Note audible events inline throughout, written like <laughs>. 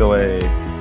各位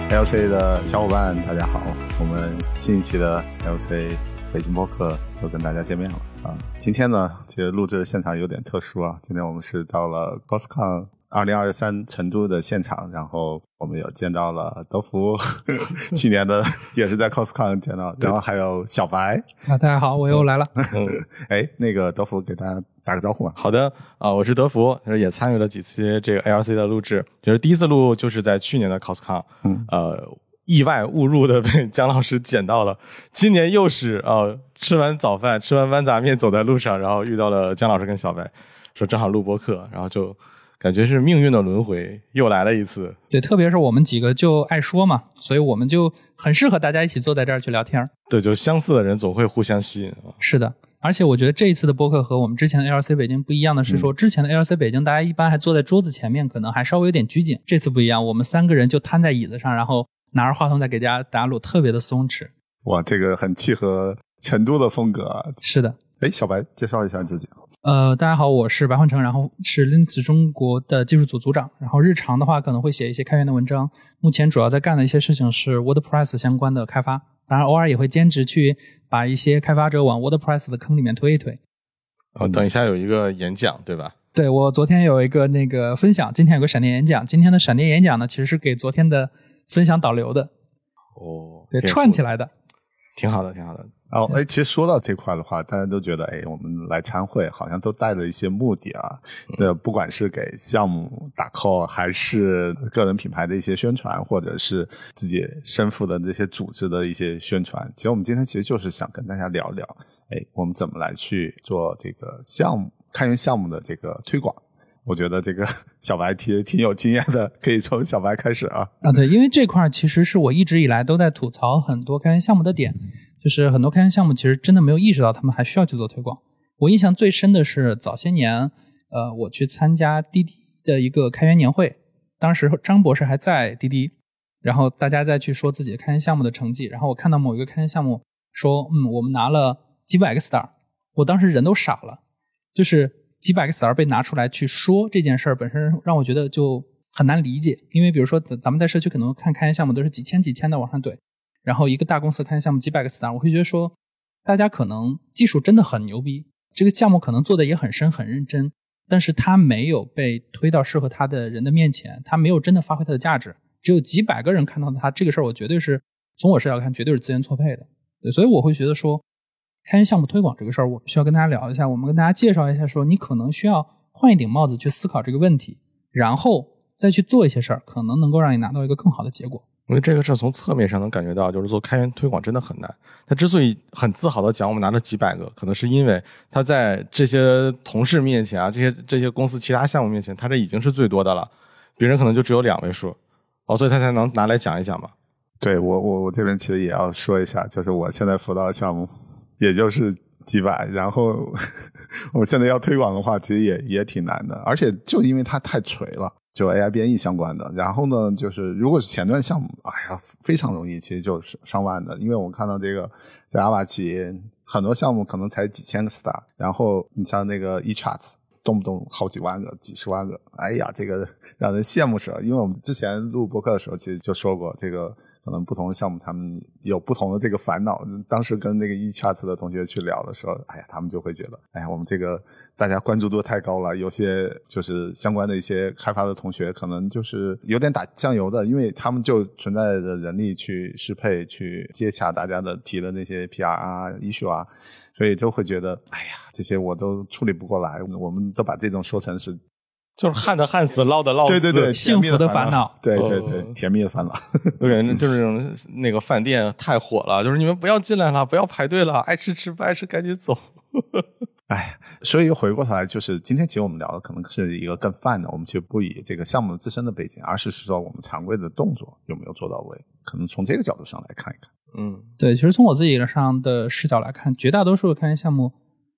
LC 的小伙伴，大家好！我们新一期的 LC 北京播客又跟大家见面了啊！今天呢，其实录制的现场有点特殊啊，今天我们是到了 COSCON 二零二三成都的现场，然后我们有见到了德福，<laughs> 去年的 <laughs> 也是在 COSCON 见到，然后还有小白啊，大家好，我又来了。<laughs> 哎，那个德福给大家打个招呼吧。好的啊，我是德福，也参与了几期这个 ALC 的录制，就是第一次录就是在去年的 COSCON，嗯呃，意外误入的被姜老师捡到了，今年又是啊，吃完早饭吃完豌杂面走在路上，然后遇到了姜老师跟小白，说正好录播课，然后就。感觉是命运的轮回，又来了一次。对，特别是我们几个就爱说嘛，所以我们就很适合大家一起坐在这儿去聊天。对，就相似的人总会互相吸引。是的，而且我觉得这一次的播客和我们之前的 LC 北京不一样的是，说之前的 LC 北京大家一般还坐在桌子前面，可能还稍微有点拘谨。这次不一样，我们三个人就瘫在椅子上，然后拿着话筒在给大家打录，特别的松弛。哇，这个很契合成都的风格啊。是的。哎，小白，介绍一下自己。呃，大家好，我是白焕成，然后是 Linux 中国的技术组组长。然后日常的话，可能会写一些开源的文章。目前主要在干的一些事情是 WordPress 相关的开发，当然偶尔也会兼职去把一些开发者往 WordPress 的坑里面推一推。哦，等一下有一个演讲，对吧？对，我昨天有一个那个分享，今天有个闪电演讲。今天的闪电演讲呢，其实是给昨天的分享导流的。哦，对，串起来的，挺好的，挺好的。哦，哎，其实说到这块的话，大家都觉得，哎，我们来参会好像都带着一些目的啊。那不管是给项目打 call，还是个人品牌的一些宣传，或者是自己身负的这些组织的一些宣传，其实我们今天其实就是想跟大家聊聊，哎，我们怎么来去做这个项目开源项目的这个推广。我觉得这个 <laughs> 小白挺挺有经验的，可以从小白开始啊。啊，对，因为这块其实是我一直以来都在吐槽很多开源项目的点。就是很多开源项目其实真的没有意识到他们还需要去做推广。我印象最深的是早些年，呃，我去参加滴滴的一个开源年会，当时张博士还在滴滴，然后大家再去说自己的开源项目的成绩，然后我看到某一个开源项目说，嗯，我们拿了几百个 star，我当时人都傻了，就是几百个 star 被拿出来去说这件事儿本身让我觉得就很难理解，因为比如说咱们在社区可能看开源项目都是几千几千的往上怼。然后一个大公司看项目几百个 star，我会觉得说，大家可能技术真的很牛逼，这个项目可能做的也很深很认真，但是他没有被推到适合他的人的面前，他没有真的发挥他的价值，只有几百个人看到他这个事儿，我绝对是从我视角看，绝对是资源错配的。对，所以我会觉得说，开源项目推广这个事儿，我们需要跟大家聊一下，我们跟大家介绍一下，说你可能需要换一顶帽子去思考这个问题，然后再去做一些事儿，可能能够让你拿到一个更好的结果。因为这个事从侧面上能感觉到，就是做开源推广真的很难。他之所以很自豪的讲我们拿了几百个，可能是因为他在这些同事面前啊，这些这些公司其他项目面前，他这已经是最多的了。别人可能就只有两位数，哦，所以他才能拿来讲一讲嘛。对我我我这边其实也要说一下，就是我现在辅导的项目也就是几百，然后 <laughs> 我现在要推广的话，其实也也挺难的，而且就因为它太垂了。就 AI 编译相关的，然后呢，就是如果是前端项目，哎呀，非常容易，其实就是上万的。因为我看到这个在阿瓦奇很多项目可能才几千个 star，然后你像那个 eCharts，动不动好几万个、几十万个，哎呀，这个让人羡慕死了。因为我们之前录播客的时候，其实就说过这个。可能不同的项目，他们有不同的这个烦恼。当时跟那个 eCharts 的同学去聊的时候，哎呀，他们就会觉得，哎呀，我们这个大家关注度太高了，有些就是相关的一些开发的同学，可能就是有点打酱油的，因为他们就存在着人力去适配、去接洽大家的提的那些 PR 啊、issue 啊，所以就会觉得，哎呀，这些我都处理不过来。我们都把这种说成是。就是旱的旱死，涝的涝死，对对对，幸福的烦恼，对对对，甜蜜的烦恼。<laughs> 有人就是那种那个饭店太火了，<laughs> 就是你们不要进来了，不要排队了，爱吃吃，不爱吃赶紧走。<laughs> 哎，所以回过头来，就是今天其实我们聊的可能是一个更泛的，我们其实不以这个项目自身的背景，而是说我们常规的动作有没有做到位，可能从这个角度上来看一看。嗯，对，其实从我自己上的视角来看，绝大多数的开源项目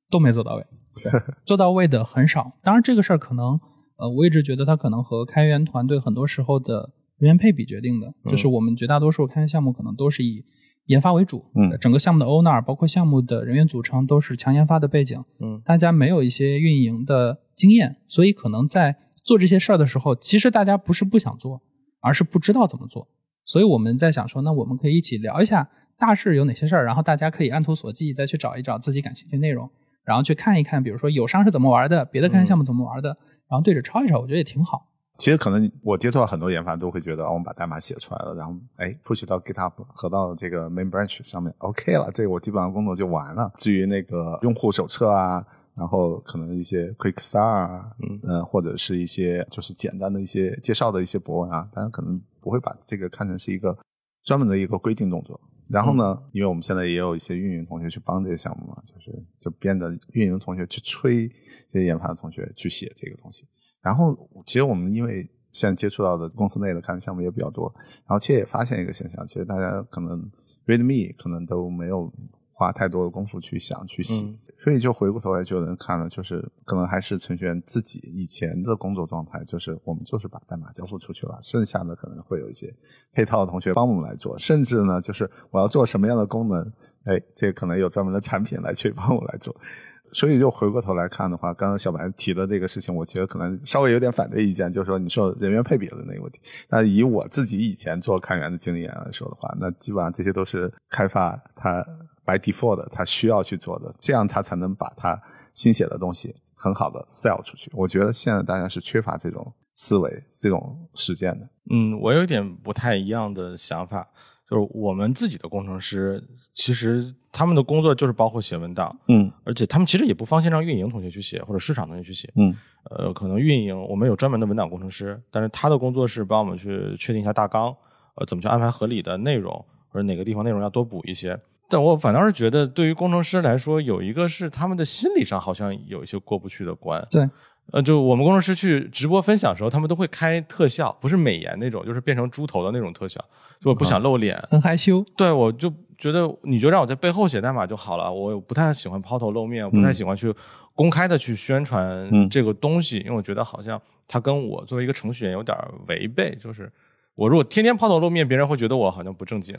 都没做到位，做到位的很少。当然，这个事儿可能。呃，我一直觉得它可能和开源团队很多时候的人员配比决定的，就是我们绝大多数开源项目可能都是以研发为主，嗯，整个项目的 owner 包括项目的人员组成都是强研发的背景，嗯，大家没有一些运营的经验，所以可能在做这些事儿的时候，其实大家不是不想做，而是不知道怎么做。所以我们在想说，那我们可以一起聊一下大致有哪些事儿，然后大家可以按图索骥，再去找一找自己感兴趣的内容，然后去看一看，比如说友商是怎么玩的，别的开源项目怎么玩的，然后对着抄一抄，我觉得也挺好。其实可能我接触到很多研发都会觉得，哦，我们把代码写出来了，然后哎 push 到 GitHub 和到这个 main branch 上面，OK 了，这个我基本上工作就完了。至于那个用户手册啊，然后可能一些 quick start 啊，嗯、呃，或者是一些就是简单的一些介绍的一些博文啊，大家可能不会把这个看成是一个专门的一个规定动作。然后呢，因为我们现在也有一些运营同学去帮这些项目嘛，就是就变得运营同学去催这些研发的同学去写这个东西。然后其实我们因为现在接触到的公司内的开源项目也比较多，然后其实也发现一个现象，其实大家可能 README 可能都没有花太多的功夫去想去洗，嗯所以就回过头来就能看了，就是可能还是程序员自己以前的工作状态，就是我们就是把代码交付出去了，剩下的可能会有一些配套的同学帮我们来做，甚至呢，就是我要做什么样的功能，哎，这个可能有专门的产品来去帮我来做。所以就回过头来看的话，刚刚小白提的这个事情，我觉得可能稍微有点反对意见，就是说你说人员配比的那个问题。那以我自己以前做开源的经验来说的话，那基本上这些都是开发它 by default 的，它需要去做的，这样他才能把他新写的东西很好的 sell 出去。我觉得现在大家是缺乏这种思维、这种实践的。嗯，我有一点不太一样的想法，就是我们自己的工程师，其实他们的工作就是包括写文档，嗯而且他们其实也不放心让运营同学去写，或者市场同学去写。嗯呃，可能运营我们有专门的文档工程师，但是他的工作是帮我们去确定一下大纲，呃，怎么去安排合理的内容，或者哪个地方内容要多补一些。但我反倒是觉得，对于工程师来说，有一个是他们的心理上好像有一些过不去的关。对，呃，就我们工程师去直播分享的时候，他们都会开特效，不是美颜那种，就是变成猪头的那种特效，就我不想露脸。很害羞。对，我就觉得你就让我在背后写代码就好了，我不太喜欢抛头露面，我不太喜欢去公开的去宣传嗯这个东西，因为我觉得好像它跟我作为一个程序员有点违背，就是我如果天天抛头露面，别人会觉得我好像不正经。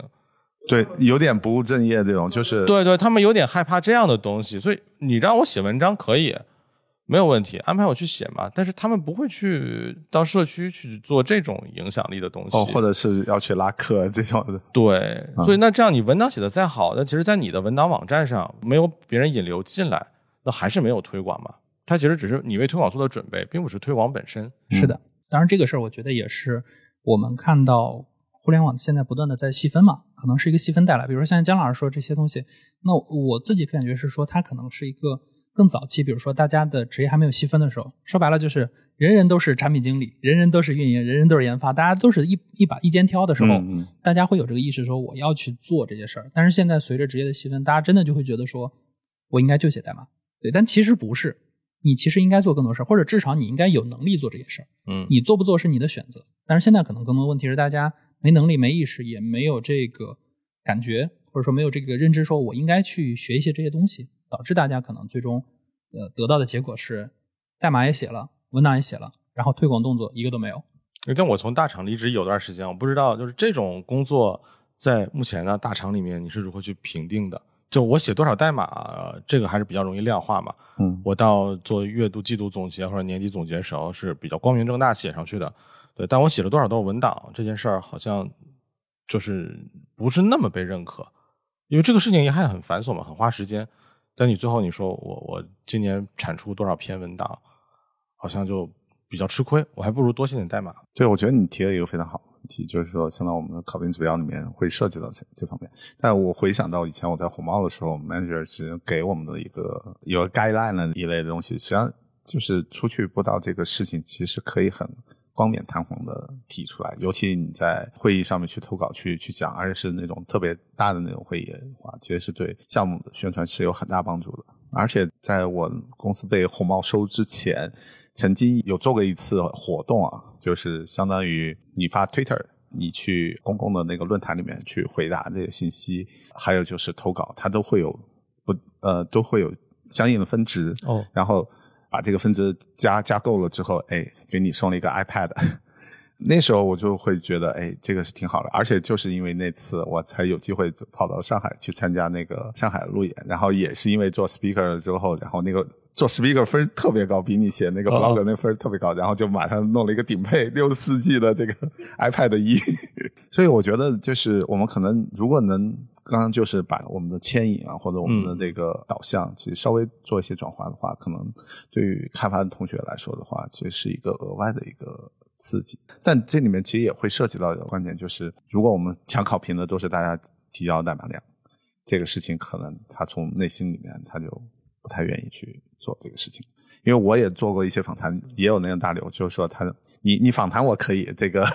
对，有点不务正业这种，就是对对，他们有点害怕这样的东西，所以你让我写文章可以，没有问题，安排我去写嘛。但是他们不会去到社区去做这种影响力的东西，哦，或者是要去拉客这种的。对，所以那这样你文档写的再好，那其实，在你的文档网站上没有别人引流进来，那还是没有推广嘛。它其实只是你为推广做的准备，并不是推广本身。是的，当然这个事儿我觉得也是我们看到互联网现在不断的在细分嘛，可能是一个细分带来。比如说像姜老师说这些东西，那我自己感觉是说它可能是一个更早期，比如说大家的职业还没有细分的时候，说白了就是人人都是产品经理，人人都是运营，人人都是研发，大家都是一一把一肩挑的时候，嗯嗯大家会有这个意识说我要去做这些事儿。但是现在随着职业的细分，大家真的就会觉得说我应该就写代码，对，但其实不是。你其实应该做更多事儿，或者至少你应该有能力做这些事儿。嗯，你做不做是你的选择。但是现在可能更多问题是大家没能力、没意识，也没有这个感觉，或者说没有这个认知，说我应该去学一些这些东西，导致大家可能最终呃得到的结果是代码也写了，文档也写了，然后推广动作一个都没有。但我从大厂离职有段时间，我不知道就是这种工作在目前的大厂里面你是如何去评定的？就我写多少代码，呃这个还是比较容易量化嘛。嗯我到做月度、季度总结或者年底总结的时候是比较光明正大写上去的。对，但我写了多少多文档这件事儿，好像就是不是那么被认可，因为这个事情也还很繁琐嘛，很花时间。但你最后你说我我今年产出多少篇文档，好像就比较吃亏，我还不如多写点代码。对，我觉得你提了一个非常好的问题，就是说，相当我们的考评指标里面会涉及到这这方面。但我回想到以前我在红帽的时候，manager 是给我们的一个有个 guideline 一类的东西，实际上就是出去播报这个事情，其实可以很光冕堂皇的提出来，尤其你在会议上面去投稿去去讲，而且是那种特别大的那种会议的话，其实是对项目的宣传是有很大帮助的。而且在我公司被红帽收之前，曾经有做过一次活动啊，就是相当于你发 Twitter，你去公共的那个论坛里面去回答这些信息，还有就是投稿，它都会有不呃都会有相应的分值哦，然后把这个分值加加够了之后，哎，给你送了一个 iPad。<laughs> 那时候我就会觉得，哎，这个是挺好的，而且就是因为那次我才有机会跑到上海去参加那个上海路演，然后也是因为做 speaker 之后，然后那个做 speaker 分特别高，比你写那个 blog 那分特别高，然后就马上弄了一个顶配六十四 G 的这个 <laughs> iPad 一，<laughs> 所以我觉得就是我们可能如果能。刚刚就是把我们的牵引啊，或者我们的这个导向，其实稍微做一些转换的话，可能对于开发的同学来说的话，其实是一个额外的一个刺激。但这里面其实也会涉及到一个观点，就是如果我们抢考评的都是大家提交代码量，这个事情可能他从内心里面他就不太愿意去做这个事情。因为我也做过一些访谈，也有那个大刘，就是说他，你你访谈我可以这个，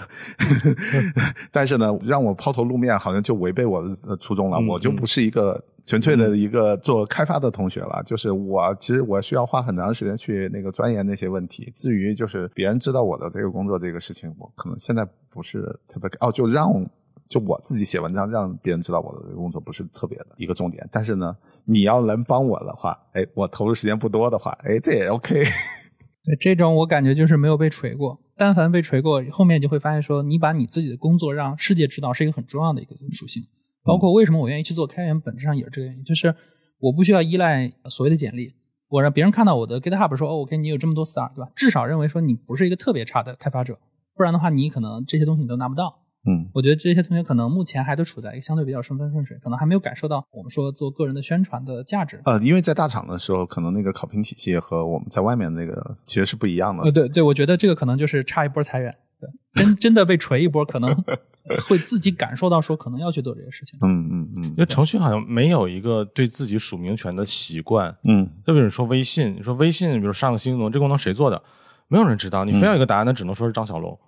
<laughs> 但是呢，让我抛头露面，好像就违背我的初衷了。我就不是一个纯粹的一个做开发的同学了。就是我其实我需要花很长时间去那个钻研那些问题。至于就是别人知道我的这个工作这个事情，我可能现在不是特别哦，就让。就我自己写文章，让别人知道我的工作不是特别的一个重点。但是呢，你要能帮我的话，哎，我投入时间不多的话，哎，这也 OK。对，这种我感觉就是没有被锤过。但凡被锤过，后面就会发现说，你把你自己的工作让世界知道是一个很重要的一个属性。包括为什么我愿意去做开源，本质上也是这个原因，就是我不需要依赖所谓的简历，我让别人看到我的 GitHub 说，哦，OK，你有这么多 star，对吧？至少认为说你不是一个特别差的开发者，不然的话，你可能这些东西你都拿不到。嗯，我觉得这些同学可能目前还都处在一个相对比较顺风顺水，可能还没有感受到我们说做个人的宣传的价值。呃，因为在大厂的时候，可能那个考评体系和我们在外面那个其实是不一样的。呃，对对，我觉得这个可能就是差一波裁员，对，真真的被锤一波，可能 <laughs> 会自己感受到说可能要去做这些事情。嗯嗯嗯，因为程序好像没有一个对自己署名权的习惯。嗯，就比如说微信，你说微信，比如上个新功能，这功能谁做的？没有人知道，你非要一个答案，那只能说是张小龙。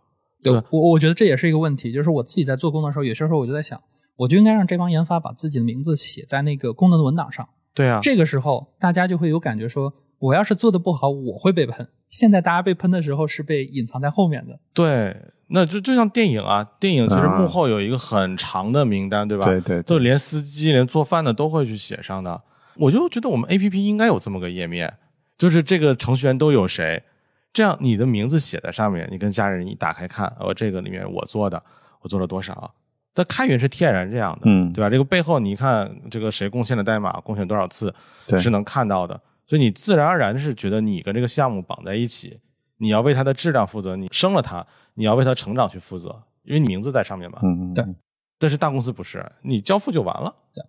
对，我我觉得这也是一个问题，就是我自己在做功能的时候，有些时候我就在想，我就应该让这帮研发把自己的名字写在那个功能的文档上。对啊，这个时候大家就会有感觉说，我要是做的不好，我会被喷。现在大家被喷的时候是被隐藏在后面的。对，那就就像电影啊，电影其实幕后有一个很长的名单，对吧？对对，就连司机、连做饭的都会去写上的。我就觉得我们 A P P 应该有这么个页面，就是这个程序员都有谁。这样，你的名字写在上面，你跟家人一打开看，哦，这个里面我做的，我做了多少？但开源是天然这样的，嗯，对吧？这个背后，你看这个谁贡献的代码，贡献多少次，是能看到的。所以你自然而然是觉得你跟这个项目绑在一起，你要为它的质量负责，你生了它，你要为它成长去负责，因为你名字在上面嘛。嗯嗯，对。但是大公司不是，你交付就完了，对，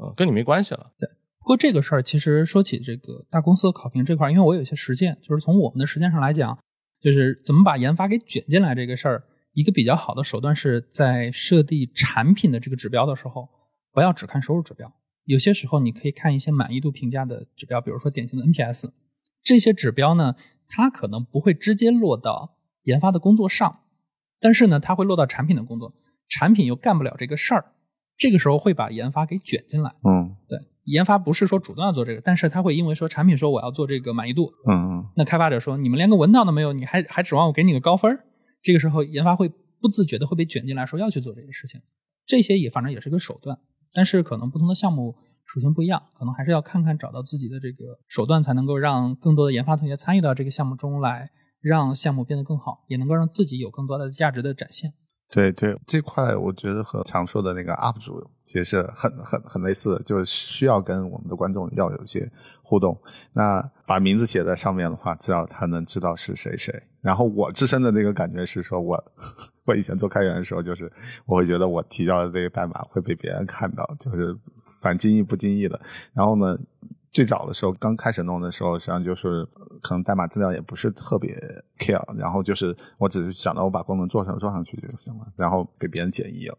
嗯，跟你没关系了，对。不过这个事儿，其实说起这个大公司的考评这块，因为我有一些实践，就是从我们的实践上来讲。就是怎么把研发给卷进来这个事儿，一个比较好的手段是在设定产品的这个指标的时候，不要只看收入指标。有些时候你可以看一些满意度评价的指标，比如说典型的 NPS。这些指标呢，它可能不会直接落到研发的工作上，但是呢，它会落到产品的工作，产品又干不了这个事儿，这个时候会把研发给卷进来。嗯，对。研发不是说主动要做这个，但是他会因为说产品说我要做这个满意度，嗯嗯，那开发者说你们连个文档都没有，你还还指望我给你个高分？这个时候研发会不自觉的会被卷进来，说要去做这些事情。这些也反正也是个手段，但是可能不同的项目属性不一样，可能还是要看看找到自己的这个手段，才能够让更多的研发同学参与到这个项目中来，让项目变得更好，也能够让自己有更多的价值的展现。对对，这块我觉得和常说的那个 UP 主其实是很很很类似的，就是需要跟我们的观众要有一些互动。那把名字写在上面的话，至少他能知道是谁谁。然后我自身的那个感觉是说，我 <laughs> 我以前做开源的时候，就是我会觉得我提交的这个代码会被别人看到，就是反经意不经意的。然后呢？最早的时候，刚开始弄的时候，实际上就是可能代码资料也不是特别 care，然后就是我只是想到我把功能做上做上去就行了，然后给别人检议了。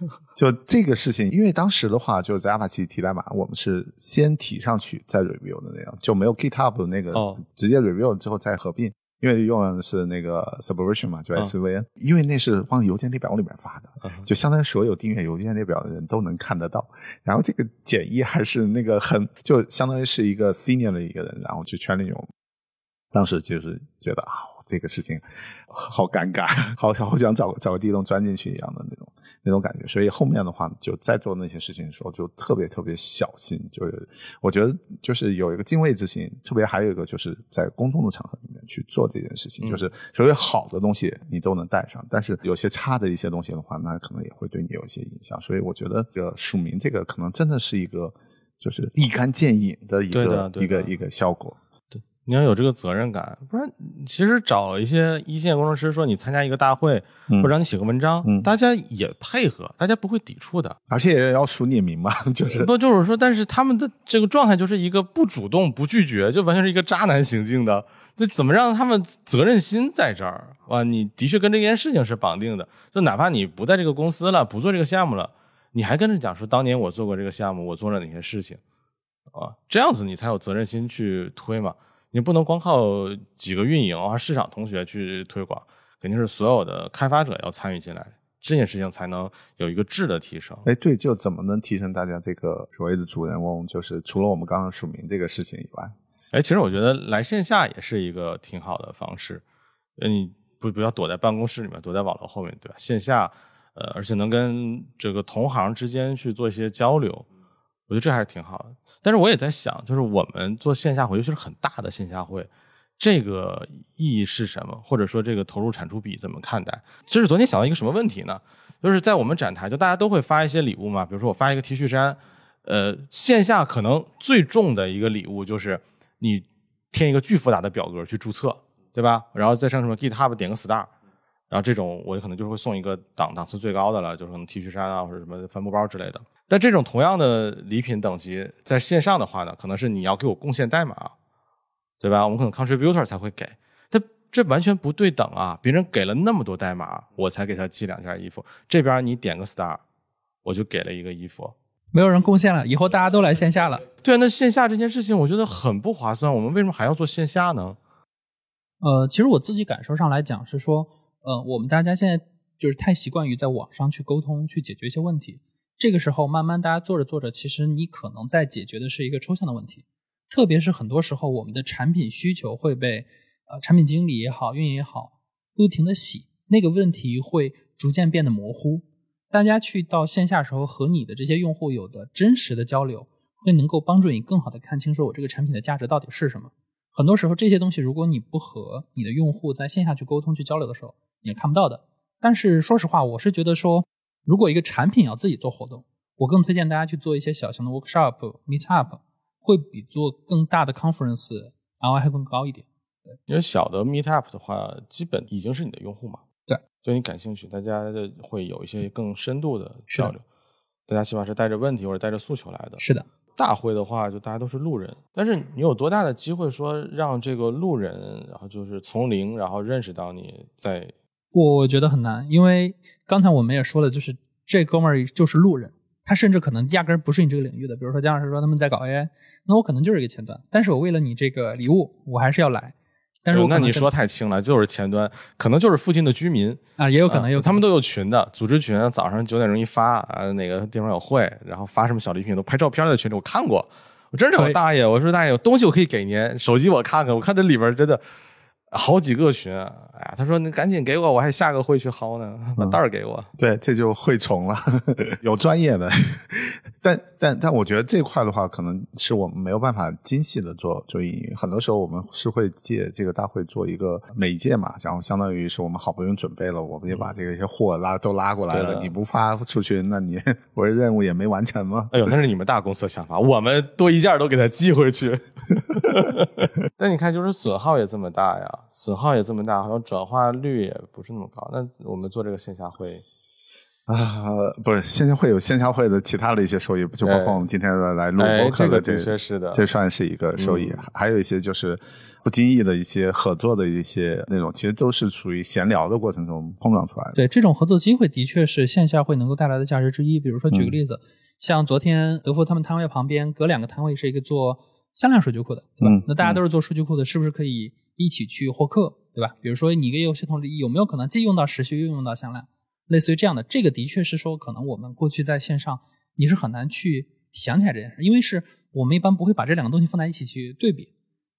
<laughs> 就这个事情，因为当时的话，就是在 Apache 提代码，我们是先提上去再 review 的那样，就没有 GitHub 的那个直接 review 之后再合并。因为用的是那个 Subversion 嘛，就 SVN，因为那是往邮件列表里面发的，就相当于所有订阅邮件列表的人都能看得到。然后这个简易还是那个很，就相当于是一个 senior 的一个人，然后去圈里用。当时就是觉得啊，这个事情好尴尬，好好想找找个地洞钻进去一样的那种。那种感觉。所以后面的话，就在做那些事情的时候，就特别特别小心。就是我觉得，就是有一个敬畏之心，特别还有一个就是在公众的场合里面去做这件事情，就是所有好的东西你都能带上，但是有些差的一些东西的话，那可能也会对你有一些影响。所以我觉得，这个署名这个可能真的是一个就是立竿见影的一个一个一个效果。你要有这个责任感，不然其实找一些一线工程师说你参加一个大会，嗯或者让你写个文章，嗯大家也配合，大家不会抵触的。而且也要署你名嘛，<laughs> 就是不就是说，但是他们的这个状态就是一个不主动、不拒绝，就完全是一个渣男行径的。那怎么让他们责任心在这儿？啊，你的确跟这件事情是绑定的。就哪怕你不在这个公司了，不做这个项目了，你还跟着讲说当年我做过这个项目，我做了哪些事情啊？这样子你才有责任心去推嘛。你不能光靠几个运营啊、市场同学去推广，肯定是所有的开发者要参与进来，这件事情才能有一个质的提升。哎，对，就怎么能提升大家这个所谓的主人翁？就是除了我们刚刚署名这个事情以外，哎，其实我觉得来线下也是一个挺好的方式。呃，你不不要躲在办公室里面，躲在网络后面，对吧？线下，呃，而且能跟这个同行之间去做一些交流，我觉得这还是挺好的。但是我也在想，就是我们做线下会，尤其是很大的线下会，这个意义是什么？或者说这个投入产出比怎么看待？就是昨天想到一个什么问题呢？就是在我们展台，就大家都会发一些礼物嘛，比如说我发一个 T 恤衫，呃，线下可能最重的一个礼物就是你填一个巨复杂的表格去注册，对吧？然后再上什么 GitHub 点个 star，然后这种我可能就会送一个档档次最高的了，就是可能 T 恤衫啊或者什么帆布包之类的。但这种同样的礼品等级，在线上的话呢，可能是你要给我贡献代码，对吧？我们可能 contributor 才会给，但这完全不对等啊！别人给了那么多代码，我才给他寄两件衣服，这边你点个 star，我就给了一个衣服。没有人贡献了，以后大家都来线下了。对啊，那线下这件事情我觉得很不划算，我们为什么还要做线下呢？呃，其实我自己感受上来讲是说，呃，我们大家现在就是太习惯于在网上去沟通，去解决一些问题。这个时候，慢慢大家做着做着，其实你可能在解决的是一个抽象的问题。特别是很多时候，我们的产品需求会被呃产品经理也好、运营也好不停的洗，那个问题会逐渐变得模糊。大家去到线下时候和你的这些用户有的真实的交流，会能够帮助你更好的看清说我这个产品的价值到底是什么。很多时候这些东西，如果你不和你的用户在线下去沟通、去交流的时候，你是看不到的。但是说实话，我是觉得说，如果一个产品要自己做活动，我更推荐大家去做一些小型的 workshop、meet up，会比做更大的 conference ROI 还更高一点。因为小的 Meetup 的话，基本已经是你的用户嘛，对，对你感兴趣，大家会有一些更深度的交流。大家起码是带着问题或者带着诉求来的。是的，大会的话，就大家都是路人，但是你有多大的机会说让这个路人，然后就是从零，然后认识到你在我觉得很难，因为刚才我们也说了，就是这哥们儿就是路人，他甚至可能压根儿不是你这个领域的。比如说姜老师说他们在搞 AI，那我可能就是一个前端，但是我为了你这个礼物，我还是要来。但是我可能真呃那你说太轻了，就是前端，可能就是附近的居民，啊，也有可能有他们都有群的，组织群，早上九点钟一发啊，哪个地方有会，然后发什么小礼品，都拍照片在群里，我看过，我真是可以有大爷，我说大爷，有东西我可以给您，手机我看看，我看这里边真的好几个群，哎呀，他说你赶紧给我，我还下个会去薅呢，把袋儿给我。<laughs> 对，这就会虫了，<laughs> 有专业的，<laughs> 但但但我觉得这块的话，可能是我们没有办法精细的做做运营。很多时候我们是会借这个大会做一个媒介嘛，然后相当于是我们好不容易准备了，我们也把这个一些货拉都拉过来了，你不发出去，那你我的任务也没完成吗？哎呦，那是你们大公司的想法，我们多一件都给他寄回去。但你看，就是损耗也这么大呀，损耗也这么大，好像转化率也不是那么高。那我们做这个线下会，啊，不是线下会有线下会的其他的一些收益，就包括我们今天的来录哎播客这这个是的这算是一个收益。还有一些就是不经意的一些合作的一些内容，其实都是属于闲聊的过程中碰撞出来的。对这种合作机会，的确是线下会能够带来的价值之一。比如说，嗯举个例子，像昨天德福他们摊位旁边隔两个摊位是一个做向量数据库的，对吧？嗯那大家都是做数据库的，是不是可以一起去获客，对吧？比如说你一个业务系统里有没有可能既用到时序又用到向量，类似于这样的，这个的确是说可能我们过去在线上你是很难去想起来这件事，因为是我们一般不会把这两个东西放在一起去对比。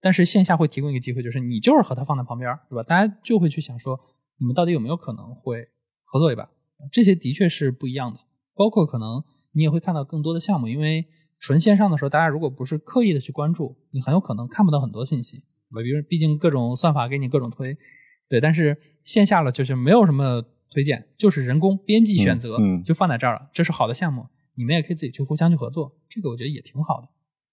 但是线下会提供一个机会，就是你就是和它放在旁边，对吧？大家就会去想说，你们到底有没有可能会合作一把？这些的确是不一样的。包括可能你也会看到更多的项目，因为纯线上的时候，大家如果不是刻意的去关注，你很有可能看不到很多信息。比如，毕竟各种算法给你各种推，对。但是线下了就是没有什么推荐，就是人工编辑选择，嗯嗯就放在这儿了。这是好的项目，你们也可以自己去互相去合作，这个我觉得也挺好的。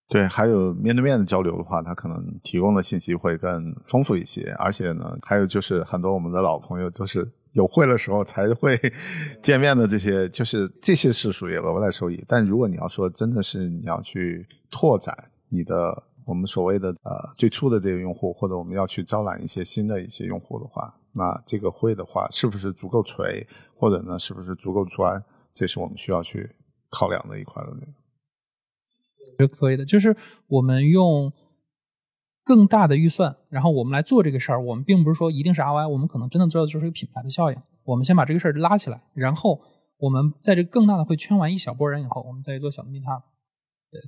对，还有面对面的交流的话，它可能提供的信息会更丰富一些，而且呢，还有就是很多我们的老朋友就是有会的时候才会 <laughs> 见面的，这些就是这些是属于额外的收益。但如果你要说真的是你要去拓展你的我们所谓的呃最初的这个用户，或者我们要去招揽一些新的一些用户的话，那这个会的话是不是足够垂，或者呢是不是足够专，这是我们需要去考量的一块的内容。是可以的，就是我们用更大的预算，然后我们来做这个事儿。我们并不是说一定是 ROI，我们可能真的知道就是一个品牌的效应。我们先把这个事儿拉起来，然后我们在这更大的会圈完一小波人以后，我们再做小的 meet up。对，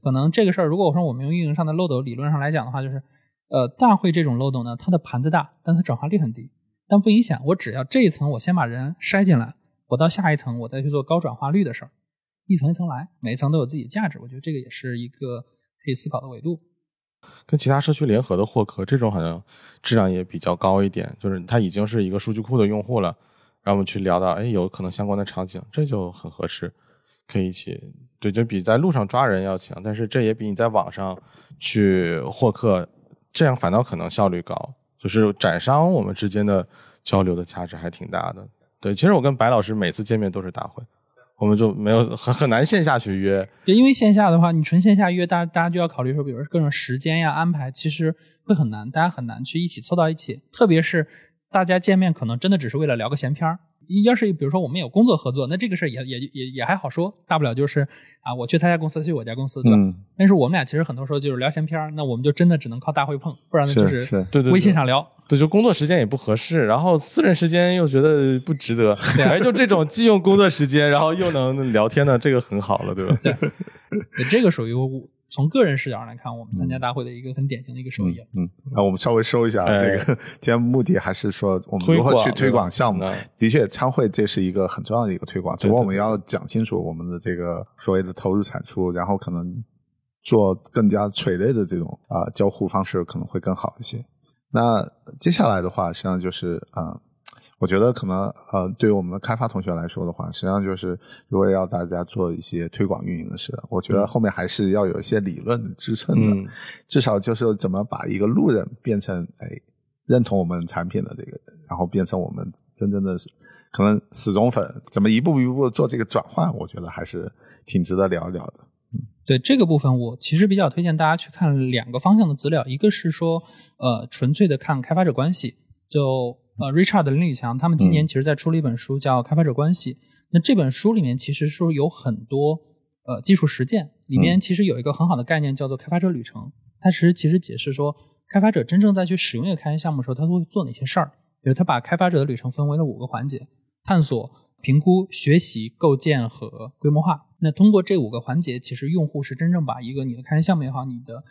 可能这个事儿，如果我说我们用运营上的漏斗理论上来讲的话，就是呃大会这种漏斗呢，它的盘子大，但它转化率很低，但不影响我只要这一层我先把人筛进来，我到下一层我再去做高转化率的事儿。一层一层来，每一层都有自己的价值，我觉得这个也是一个可以思考的维度。跟其他社区联合的获客，这种好像质量也比较高一点，就是它已经是一个数据库的用户了，然后我们去聊到，哎，有可能相关的场景，这就很合适，可以一起，对，就比在路上抓人要强，但是这也比你在网上去获客，这样反倒可能效率高，就是展商我们之间的交流的价值还挺大的。对，其实我跟白老师每次见面都是大会。我们就没有很很难线下去约，对，因为线下的话，你纯线下约，大家大家就要考虑说，比如各种时间呀安排，其实会很难，大家很难去一起凑到一起。特别是大家见面，可能真的只是为了聊个闲篇儿。要是比如说我们有工作合作，那这个事儿也也也也还好说，大不了就是啊，我去他家公司，他去我家公司，对吧？嗯但是我们俩其实很多时候就是聊闲篇儿，那我们就真的只能靠大会碰，不然呢就是是对对对微信上聊。对，就工作时间也不合适，然后私人时间又觉得不值得，<laughs> 哎，就这种既用工作时间，然后又能聊天的，这个很好了，对吧？对 <laughs> 这个属于从个人视角上来看，我们参加大会的一个很典型的一个收益。嗯，那我们稍微收一下哎这个，今天目的还是说我们如何去推广项目。的确，参会这是一个很重要的一个推广，只不过我们要讲清楚我们的这个所谓的投入产出，然后可能做更加垂类的这种啊、交互方式可能会更好一些。那接下来的话，实际上就是啊、呃我觉得可能呃，对于我们的开发同学来说的话，实际上就是如果要大家做一些推广运营的事，我觉得后面还是要有一些理论支撑的，嗯。至少就是怎么把一个路人变成哎认同我们产品的这个人，然后变成我们真正的可能死忠粉，怎么一步一步做这个转换，我觉得还是挺值得聊一聊的。对这个部分，我其实比较推荐大家去看两个方向的资料，一个是说，呃，纯粹的看开发者关系，就呃，Richard 林宇强他们今年其实在出了一本书叫《开发者关系》，那这本书里面其实说有很多呃技术实践，里面其实有一个很好的概念叫做开发者旅程，它其实其实解释说，开发者真正在去使用一个开源项目的时候，他会做哪些事儿，比如他把开发者的旅程分为了五个环节：探索、评估、学习、构建和规模化。那通过这五个环节，其实用户是真正把一个你的开源项目也好，你的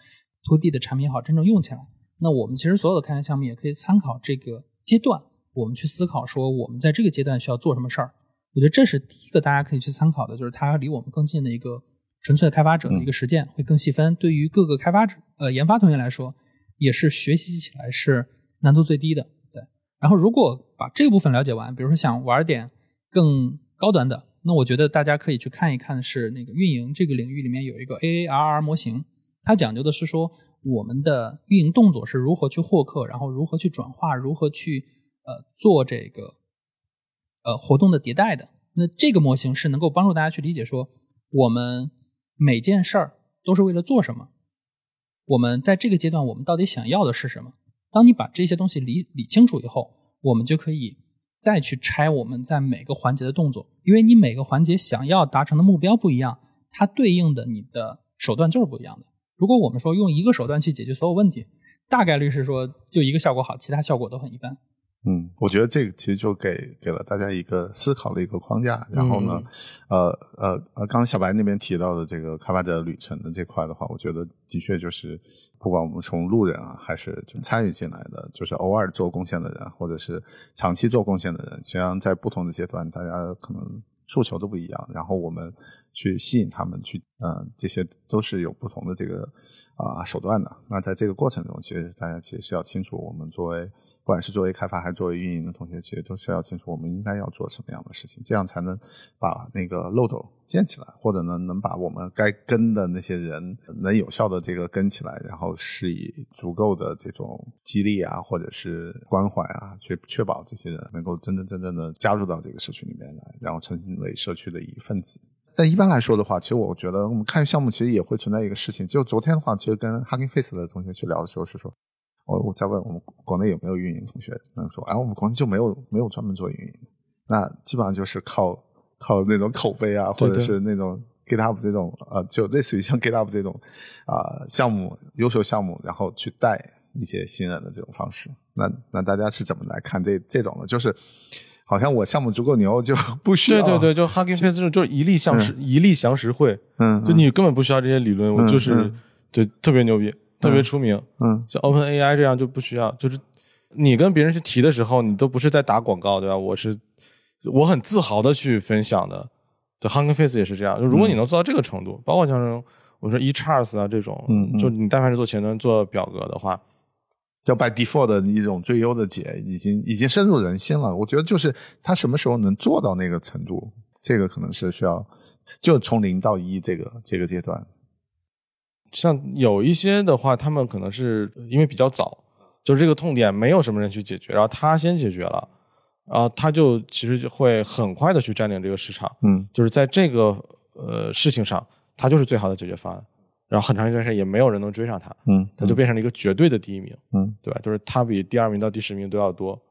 to D 的产品也好，真正用起来。那我们其实所有的开源项目也可以参考这个阶段，我们去思考说我们在这个阶段需要做什么事儿。我觉得这是第一个大家可以去参考的，就是它离我们更近的一个纯粹的开发者的一个实践，会更细分。对于各个开发者呃研发同学来说，也是学习起来是难度最低的。对，然后如果把这个部分了解完，比如说想玩点更高端的，那我觉得大家可以去看一看，是那个运营这个领域里面有一个 AARR 模型，它讲究的是说我们的运营动作是如何去获客，然后如何去转化，如何去呃做这个呃活动的迭代的。那这个模型是能够帮助大家去理解说，我们每件事儿都是为了做什么，我们在这个阶段我们到底想要的是什么。当你把这些东西理理清楚以后，我们就可以再去拆我们在每个环节的动作，因为你每个环节想要达成的目标不一样，它对应的你的手段就是不一样的。如果我们说用一个手段去解决所有问题，大概率是说就一个效果好，其他效果都很一般。嗯，我觉得这个其实就给给了大家一个思考的一个框架。然后呢，呃呃呃，刚才小白那边提到的这个开发者旅程的这块的话，我觉得的确就是不管我们从路人啊，还是就参与进来的，就是偶尔做贡献的人，或者是长期做贡献的人，实际上在不同的阶段，大家可能诉求都不一样。然后我们去吸引他们去，嗯，这些都是有不同的这个啊手段的。那在这个过程中，其实大家其实是要清楚，我们作为不管是作为开发还是作为运营的同学，其实都是要清楚我们应该要做什么样的事情，这样才能把那个漏斗建起来，或者呢能把我们该跟的那些人能有效的这个跟起来，然后施以足够的这种激励啊，或者是关怀啊，去确保这些人能够真真正正的加入到这个社区里面来，然后成为社区的一份子。但一般来说的话，其实我觉得我们看项目其实也会存在一个事情，就昨天的话，其实跟 Hugging Face 的同学去聊的时候是说。我我在问我们国内有没有运营同学，他们说，哎，我们国内就没有没有专门做运营的，那基本上就是靠靠那种口碑啊，或者是那种 GitHub 这种呃，就类似于像 GitHub 这种啊项目优秀项目，然后去带一些新人的这种方式。那那大家是怎么来看这这种的？就是好像我项目足够牛，<laughs> 就不需要对对对，就 Hugging Face 这种就是一力降十一力降十会，嗯，就你根本不需要这些理论，我就是就特别牛逼。特别出名，嗯，像 Open AI 这样就不需要，就是你跟别人去提的时候，你都不是在打广告，对吧？我是我很自豪的去分享的。对，Hugging Face 也是这样。就如果你能做到这个程度，包括像我说 eCharts 啊这种，嗯，就你但凡是做前端做表格的话，叫 by default 的一种最优的解，已经已经深入人心了。我觉得就是他什么时候能做到那个程度，这个可能是需要就从零到一这个这个阶段。像有一些的话，他们可能是因为比较早，就是这个痛点没有什么人去解决，然后他先解决了，然后他就其实就会很快的去占领这个市场，嗯，就是在这个呃事情上，他就是最好的解决方案，然后很长一段时间也没有人能追上他，嗯，他就变成了一个绝对的第一名，嗯，对吧？就是他比第二名到第十名都要多，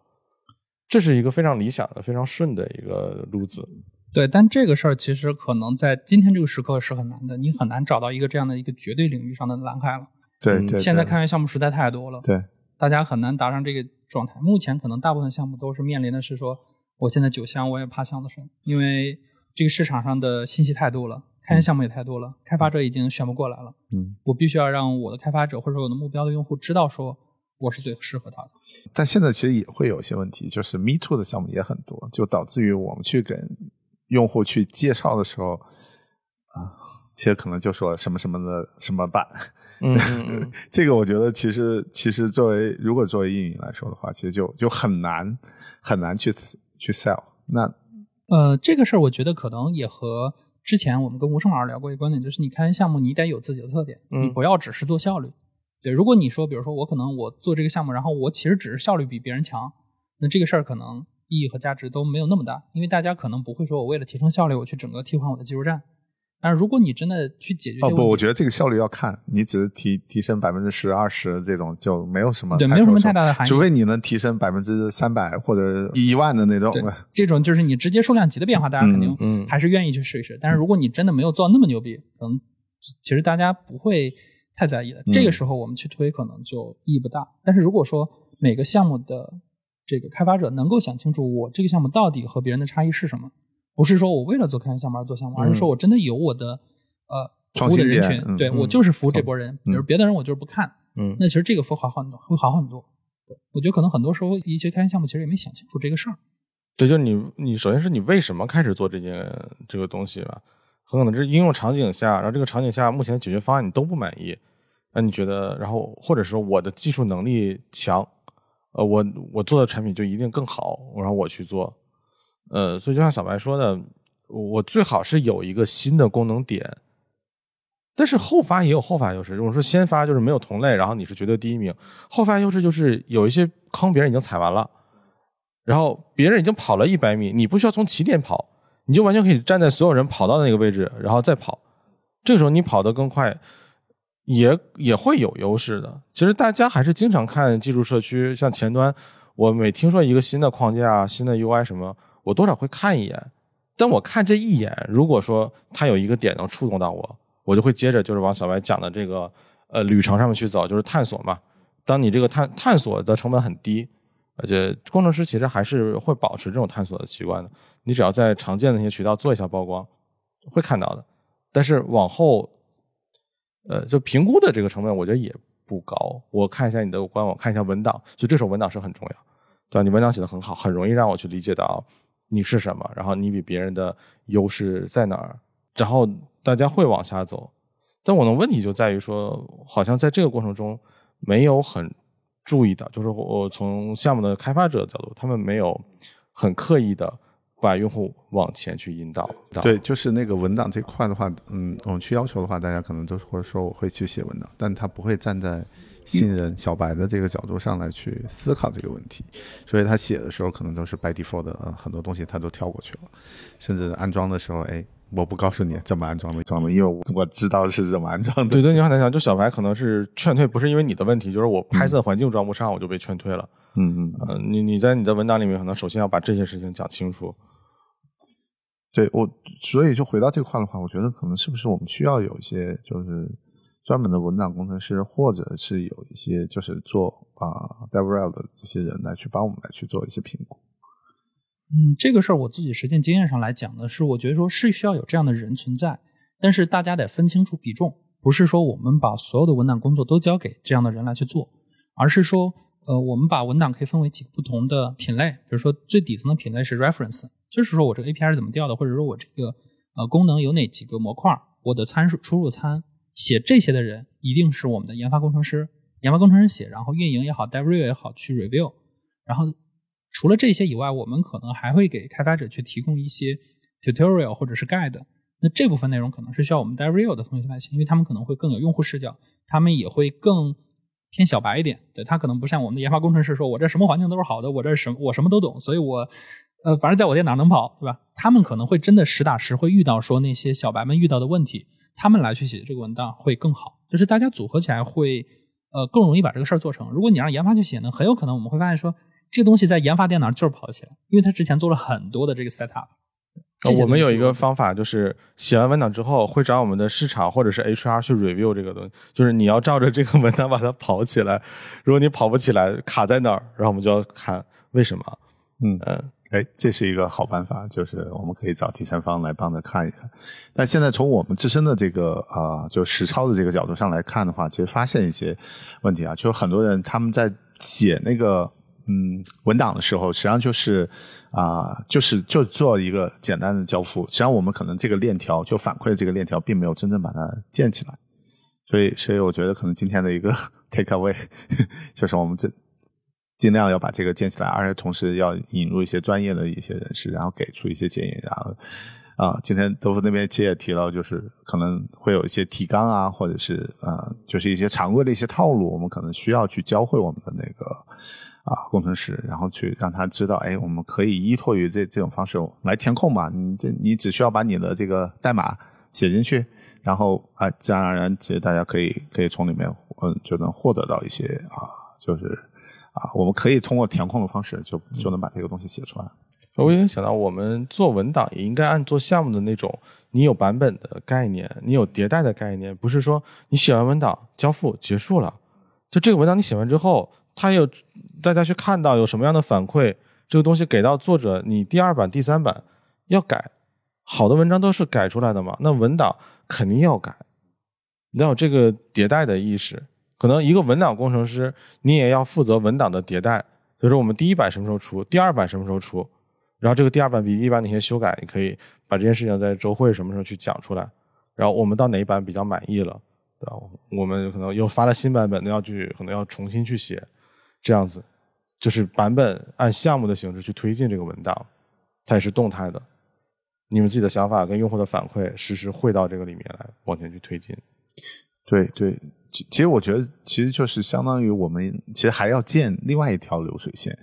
这是一个非常理想的、非常顺的一个路子。对，但这个事儿其实可能在今天这个时刻是很难的，你很难找到一个这样的一个绝对领域上的蓝海了。嗯对对，现在开源项目实在太多了，对，大家很难达上这个状态。目前可能大部分项目都是面临的是说，我现在酒香我也怕巷子深，因为这个市场上的信息太多了，开源项目也太多了，开发者已经选不过来了。嗯，我必须要让我的开发者或者说我的目标的用户知道说我是最适合他的。但现在其实也会有一些问题，就是 Me Too 的项目也很多，就导致于我们去跟用户去介绍的时候，啊，其实可能就说什么什么的什么版，嗯嗯嗯，<laughs> 这个我觉得其实其实作为如果作为运营来说的话，其实就就很难很难去去 sell。那呃，这个事儿我觉得可能也和之前我们跟吴胜老师聊过一个观点，就是你开源项目你得有自己的特点，嗯你不要只是做效率。对，如果你说，比如说我可能我做这个项目，然后我其实只是效率比别人强，那这个事儿可能意义和价值都没有那么大，因为大家可能不会说我为了提升效率，我去整个替换我的技术站。但是如果你真的去解决哦不，我觉得这个效率要看，你只是提提升百分之十二十这种就没有什么对没有什么太大的含义除非你能提升百分之三百或者一万的那种。对这种就是你直接数量级的变化，大家肯定还是愿意去试一试。但是如果你真的没有做到那么牛逼，可能其实大家不会太在意的。这个时候我们去推可能就意义不大。但是如果说每个项目的这个开发者能够想清楚我这个项目到底和别人的差异是什么，不是说我为了做开源项目而做项目，而是说我真的有我的呃服务的人群，对我就是服务这波人，比如别的人我就是不看。嗯那其实这个会好很多，会好很多。对我觉得可能很多时候一些开源项目其实也没想清楚这个事儿。对，就是你，你首先是你为什么开始做这件这个东西吧？很可能是应用场景下，然后这个场景下目前的解决方案你都不满意，那你觉得，然后或者说我的技术能力强，呃，我我做的产品就一定更好，然后我去做，呃，所以就像小白说的，我最好是有一个新的功能点，但是后发也有后发优势。我说先发就是没有同类，然后你是绝对第一名；后发优势就是有一些坑别人已经踩完了，然后别人已经跑了一百米，你不需要从起点跑，你就完全可以站在所有人跑到的那个位置，然后再跑。这个时候你跑得更快，也也会有优势的。其实大家还是经常看技术社区，像前端，我每听说一个新的框架、新的 UI 什么，我多少会看一眼。但我看这一眼，如果说它有一个点能触动到我，我就会接着就是往小白讲的这个呃旅程上面去走，就是探索嘛。当你这个探探索的成本很低，而且工程师其实还是会保持这种探索的习惯的。你只要在常见的一些渠道做一下曝光，会看到的。但是往后，呃，就评估的这个成本，我觉得也不高。我看一下你的官网，看一下文档，就这首文档是很重要，对吧？你文档写的很好，很容易让我去理解到你是什么，然后你比别人的优势在哪儿，然后大家会往下走。但我的问题就在于说，好像在这个过程中没有很注意到，就是我从项目的开发者角度，他们没有很刻意的。把用户往前去引导，对，就是那个文档这块的话，嗯，我们去要求的话，大家可能都是会说我会去写文档，但他不会站在新人小白的这个角度上来去思考这个问题，所以他写的时候可能都是 by default 的，很多东西他都跳过去了，甚至安装的时候，哎，我不告诉你怎么安装的，装的，因为我我知道是怎么安装的。对，对你很难讲，就小白可能是劝退，不是因为你的问题，就是我拍摄环境装不上，我就被劝退了。嗯嗯，呃，你你在你的文档里面，可能首先要把这些事情讲清楚。对我，所以就回到这块的话，我觉得可能是不是我们需要有一些就是专门的文档工程师，或者是有一些就是做啊 DevRel 的这些人来去帮我们来去做一些评估。嗯，这个事儿我自己实践经验上来讲呢，是我觉得说是需要有这样的人存在，但是大家得分清楚比重，不是说我们把所有的文档工作都交给这样的人来去做，而是说呃，我们把文档可以分为几个不同的品类，比如说最底层的品类是 Reference。就是说我这个 API 是怎么调的，或者说我这个呃功能有哪几个模块，我的参数输入参写这些的人一定是我们的研发工程师，研发工程师写，然后运营也好，Dev Review 也好去 Review，然后除了这些以外，我们可能还会给开发者去提供一些 Tutorial 或者是 Guide，那这部分内容可能是需要我们 Dev Review 的同学来写，因为他们可能会更有用户视角，他们也会更偏小白一点，对他可能不像我们的研发工程师说，我这什么环境都是好的，我这什我什么都懂，所以我。呃，反正在我电脑能跑，对吧？他们可能会真的实打实会遇到说那些小白们遇到的问题，他们来去写这个文档会更好，就是大家组合起来会呃更容易把这个事儿做成。如果你让研发去写呢，很有可能我们会发现说这个东西在研发电脑就是跑得起来，因为他之前做了很多的这个 setup。我们有一个方法，就是写完文档之后会找我们的市场或者是 HR 去 review 这个东西，就是你要照着这个文档把它跑起来，如果你跑不起来卡在哪儿，然后我们就要看为什么。嗯嗯。哎，这是一个好办法，就是我们可以找第三方来帮着看一看。但现在从我们自身的这个啊，就实操的这个角度上来看的话，其实发现一些问题啊，就是很多人他们在写那个嗯文档的时候，实际上就是啊，就是就做一个简单的交付。实际上我们可能这个链条就反馈这个链条，并没有真正把它建起来。所以，所以我觉得可能今天的一个 <laughs> take away 就是我们这。尽量要把这个建起来，而且同时要引入一些专业的一些人士，然后给出一些建议。然后啊，今天豆腐那边其实也提到，就是可能会有一些提纲啊，或者是呃，就是一些常规的一些套路，我们可能需要去教会我们的那个啊工程师，然后去让他知道，哎，我们可以依托于这这种方式来填空嘛。你这你只需要把你的这个代码写进去，然后啊，自然而然，其实大家可以可以从里面嗯就能获得到一些啊，就是。啊，我们可以通过填空的方式，就就能把这个东西写出来。我也想到，我们做文档也应该按做项目的那种，你有版本的概念，你有迭代的概念，不是说你写完文档交付结束了，就这个文档你写完之后，它有大家去看到有什么样的反馈，这个东西给到作者，你第二版、第三版要改，好的文章都是改出来的嘛，那文档肯定要改，你要有这个迭代的意识。可能一个文档工程师，你也要负责文档的迭代，比如说我们第一版什么时候出，第二版什么时候出，然后这个第二版比第一版哪些修改，你可以把这件事情在周会什么时候去讲出来，然后我们到哪一版比较满意了，对吧？我们可能又发了新版本，那要去可能要重新去写，这样子，就是版本按项目的形式去推进这个文档，它也是动态的，你们自己的想法跟用户的反馈实时汇到这个里面来，往前去推进。对对。其实我觉得，其实就是相当于我们其实还要建另外一条流水线，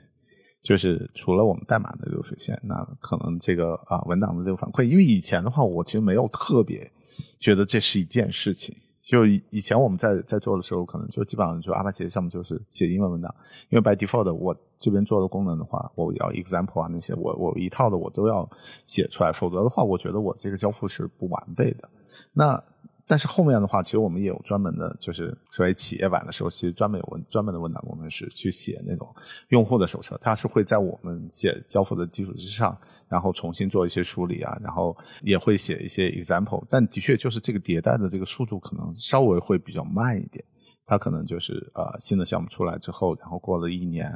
就是除了我们代码的流水线，那可能这个啊文档的这个反馈，因为以前的话，我其实没有特别觉得这是一件事情。就以前我们在在做的时候，可能就基本上就阿帕奇的项目就是写英文文档，因为 by default 我这边做的功能的话，我要 example 啊那些，我我一套的我都要写出来，否则的话，我觉得我这个交付是不完备的。那但是后面的话，其实我们也有专门的，就是所谓企业版的时候，其实专门有文专门的文档工程师去写那种用户的手册，他是会在我们写交付的基础之上，然后重新做一些梳理啊，然后也会写一些 example。但的确就是这个迭代的这个速度可能稍微会比较慢一点，它可能就是呃新的项目出来之后，然后过了一年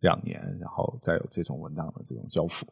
两年，然后再有这种文档的这种交付。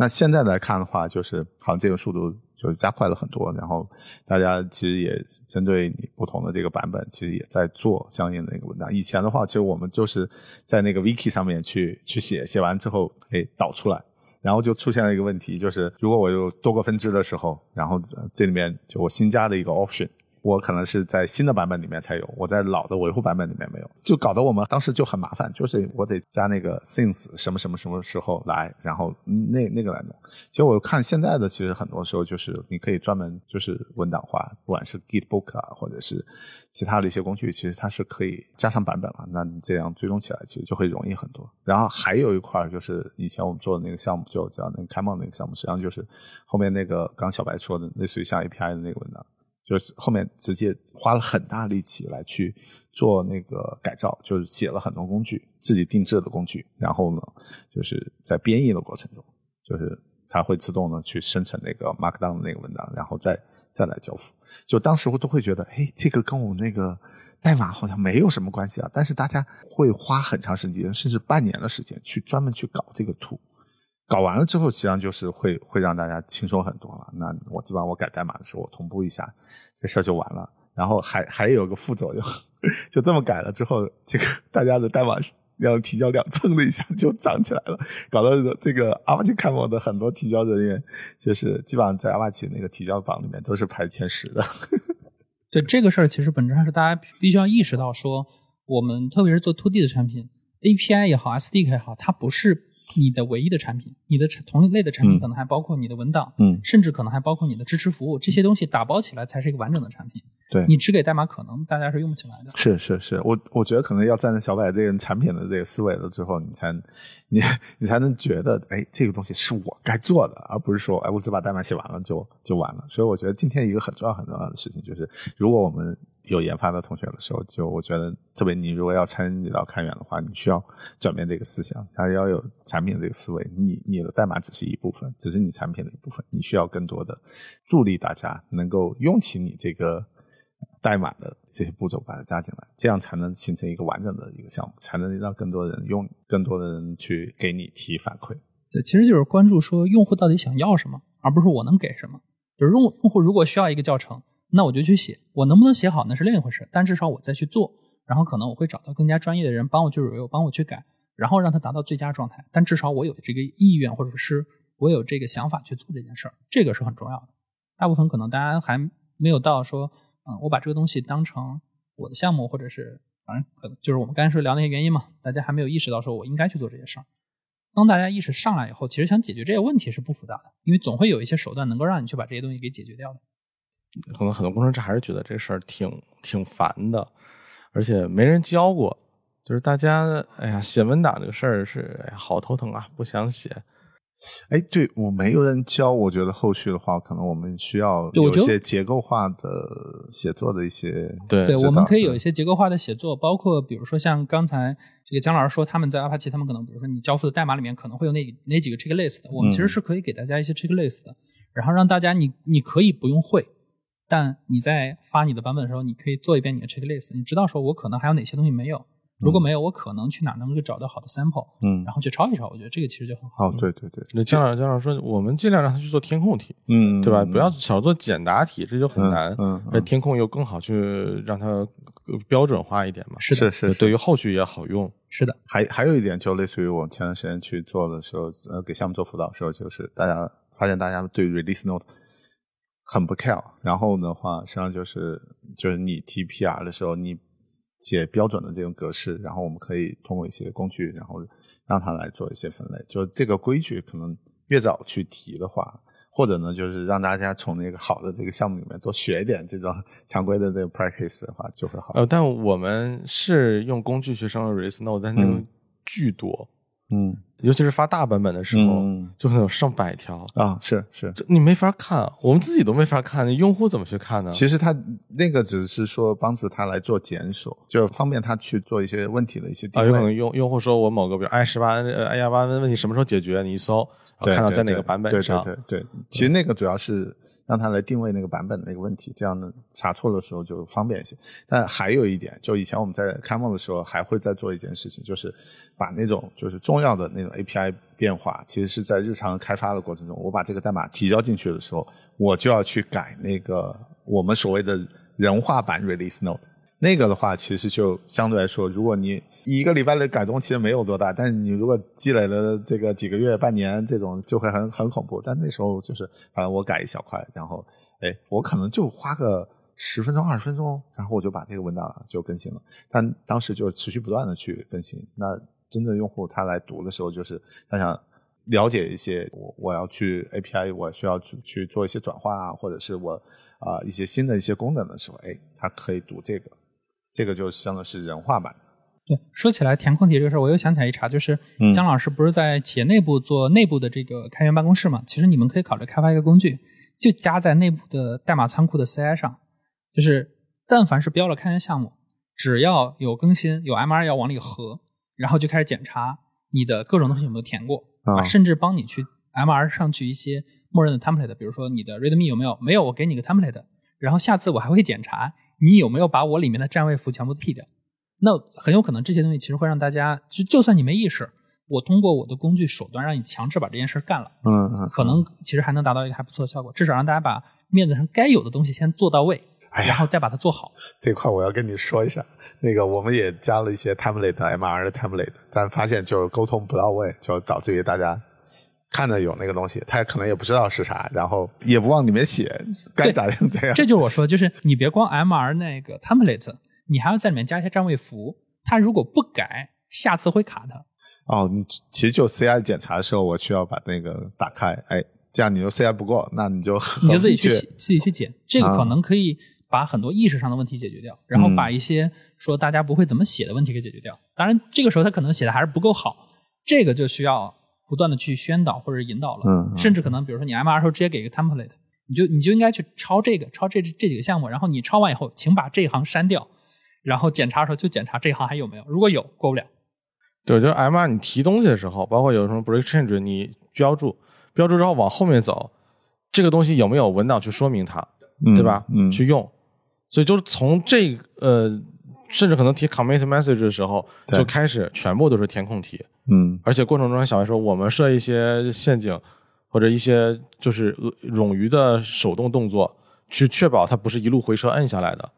那现在来看的话，就是好像这个速度就是加快了很多，然后大家其实也针对你不同的这个版本，其实也在做相应的那个文档。以前的话，其实我们就是在那个 wiki 上面去去写，写完之后，哎，导出来，然后就出现了一个问题，就是如果我有多个分支的时候，然后这里面就我新加的一个 option。我可能是在新的版本里面才有，我在老的维护版本里面没有，就搞得我们当时就很麻烦，就是我得加那个 since 什么什么什么时候来，然后那那个来弄。其实我看现在的，其实很多时候就是你可以专门就是文档化，不管是 Gitbook 啊，或者是其他的一些工具，其实它是可以加上版本了。那你这样追踪起来，其实就会容易很多。然后还有一块就是以前我们做的那个项目，就叫那个开梦那个项目，实际上就是后面那个刚小白说的，类似于像 API 的那个文档。就是后面直接花了很大力气来去做那个改造，就是写了很多工具，自己定制的工具，然后呢，就是在编译的过程中，就是它会自动的去生成那个 Markdown 的那个文档，然后再再来交付。就当时我都会觉得，哎，这个跟我那个代码好像没有什么关系啊，但是大家会花很长时间，甚至半年的时间去专门去搞这个图。搞完了之后，实际上就是会会让大家轻松很多了。那我基本上我改代码的时候，我同步一下，这事儿就完了。然后还还有个副作用，<laughs> 就这么改了之后，这个大家的代码要提交量蹭的一下就涨起来了，搞得这个阿帕奇开模的很多提交人员，就是基本上在阿帕奇那个提交榜里面都是排前十的。<laughs> 对这个事儿，其实本质上是大家必须要意识到，说我们特别是做 to D 的产品，API 也好，SDK 也好，它不是。你的唯一的产品，你的同类的产品可能还包括你的文档，嗯，甚至可能还包括你的支持服务，这些东西打包起来才是一个完整的产品。对你只给代码，可能大家是用不起来的。是是是，我我觉得可能要站在小百这个产品的这个思维了之后，你才 <laughs> 你你才能觉得，哎，这个东西是我该做的，而不是说，哎，我只把代码写完了就就完了。所以我觉得今天一个很重要很重要的事情就是，如果我们有研发的同学的时候，就我觉得，特别你如果要参与到开源的话，你需要转变这个思想，他要有产品这个思维。你你的代码只是一部分，只是你产品的一部分，你需要更多的助力大家能够用起你这个代码的这些步骤，把它加进来，这样才能形成一个完整的一个项目，才能让更多人用，更多的人去给你提反馈。对，其实就是关注说用户到底想要什么，而不是我能给什么。就是用用户如果需要一个教程。那我就去写，我能不能写好那是另一回事，但至少我再去做，然后可能我会找到更加专业的人帮我去 review，帮我去改，然后让它达到最佳状态。但至少我有这个意愿，或者是我有这个想法去做这件事儿，这个是很重要的。大部分可能大家还没有到说，嗯，我把这个东西当成我的项目，或者是反正可能就是我们刚才说聊那些原因嘛，大家还没有意识到说我应该去做这些事儿。当大家意识上来以后，其实想解决这些问题是不复杂的，因为总会有一些手段能够让你去把这些东西给解决掉的。可能很多工程师还是觉得这事儿挺挺烦的，而且没人教过，就是大家哎呀写文档这个事儿是好头疼啊，不想写。哎，对我没有人教，我觉得后续的话，可能我们需要有一些结构化的写作的一些。对，对，我们可以有一些结构化的写作，包括比如说像刚才这个姜老师说，他们在阿帕奇，他们可能比如说你交付的代码里面可能会有哪哪几个 checklist，我们其实是可以给大家一些 checklist 的，然后让大家你你可以不用会。但你在发你的版本的时候，你可以做一遍你的 checklist，你知道说我可能还有哪些东西没有，如果没有，我可能去哪能够找到好的 sample，嗯，然后去抄一抄，我觉得这个其实就很好。哦，对对对，那姜老师姜老师说，我们尽量让他去做填空题，嗯，对吧？不要少做简答题，这就很难。嗯，那填空又更好去让它标准化一点嘛。是是是，对于后续也好用。是的，还还有一点，就类似于我前段时间去做的时候，呃，给项目做辅导的时候，就是大家发现大家对 release note。很不 care，然后的话，实际上就是就是你提 PR 的时候，你写标准的这种格式，然后我们可以通过一些工具，然后让它来做一些分类。就这个规矩，可能越早去提的话，或者呢，就是让大家从那个好的这个项目里面多学一点这种 <laughs> 常规的这个 practice 的话，就会好。呃，但我们是用工具去生成 release note，但那种巨多。嗯尤其是发大版本的时候，嗯就可能有上百条，啊，是是。你没法看，我们自己都没法看，用户怎么去看呢？其实他那个只是说帮助他来做检索，就方便他去做一些问题的一些定啊，有可能。用用户说我某个比如 i 十八呃 i 幺八问题什么时候解决，你一搜，然后，看到在哪个版本对上，对对对，其实那个主要是让他来定位那个版本的那个问题，这样呢查错的时候就方便一些。但还有一点，就以前我们在开幕的时候还会再做一件事情，就是把那种就是重要的那种 API 变化，其实是在日常开发的过程中，我把这个代码提交进去的时候，我就要去改那个我们所谓的人化版 release note。那个的话，其实就相对来说，如果你一个礼拜的改动其实没有多大，但是你如果积累了这个几个月、半年这种，就会很很恐怖。但那时候就是，反正我改一小块，然后，哎，我可能就花个十分钟、二十分钟，然后我就把这个文档就更新了。但当时就持续不断的去更新。那真正用户他来读的时候，就是他想了解一些我我要去 API，我需要去去做一些转换啊，或者是我啊、一些新的一些功能的时候，哎，他可以读这个。这个就相当于是人化版。对，说起来填空题这个事儿，我又想起来一茬，就是嗯姜老师不是在企业内部做内部的这个开源办公室嘛？其实你们可以考虑开发一个工具，就加在内部的代码仓库的 CI 上，就是但凡是标了开源项目，只要有更新，有 MR 要往里合，然后就开始检查你的各种东西有没有填过啊甚至帮你去 MR 上去一些默认的 template，比如说你的 README 有没有？没有，我给你个 template，然后下次我还会检查你有没有把我里面的占位符全部剔掉。那很有可能这些东西其实会让大家，就就算你没意识，我通过我的工具手段让你强制把这件事干了，嗯嗯，可能其实还能达到一个还不错的效果，至少让大家把面子上该有的东西先做到位，哎然后再把它做好。<laughs> 这块我要跟你说一下，那个我们也加了一些 template、MR 的 template，但发现就是沟通不到位，就导致于大家看着有那个东西，他可能也不知道是啥，然后也不往里面写，该咋样怎样。这就是我说，就是你别光 MR 那个 template，你还要在里面加一些占位符，他如果不改，下次会卡的。哦，你其实就 CI 检查的时候，我需要把那个打开，哎，这样你就 CI 不过，那你就你就自己去自己去检，这个啊可能可以把很多意识上的问题解决掉，然后嗯把一些说大家不会怎么写的问题给解决掉。当然，这个时候他可能写的还是不够好，这个就需要不断的去宣导或者引导了。嗯嗯甚至可能比如说你 MR 的时候直接给一个 template，你就你就应该去抄这个，抄这这几个项目，然后你抄完以后，请把这一行删掉，然后检查的时候就检查这一行还有没有，如果有过不了。对，就是 MR 你提东西的时候，包括有什么 break change，你标注，标注之后往后面走，这个东西有没有文档去说明它，对吧？嗯，去用，所以就是从这呃，甚至可能提 commit message 的时候就开始全部都是填空题，嗯而且过程中小白说我们设一些陷阱或者一些就是呃冗余的手动动作，去确保它不是一路回车摁下来的，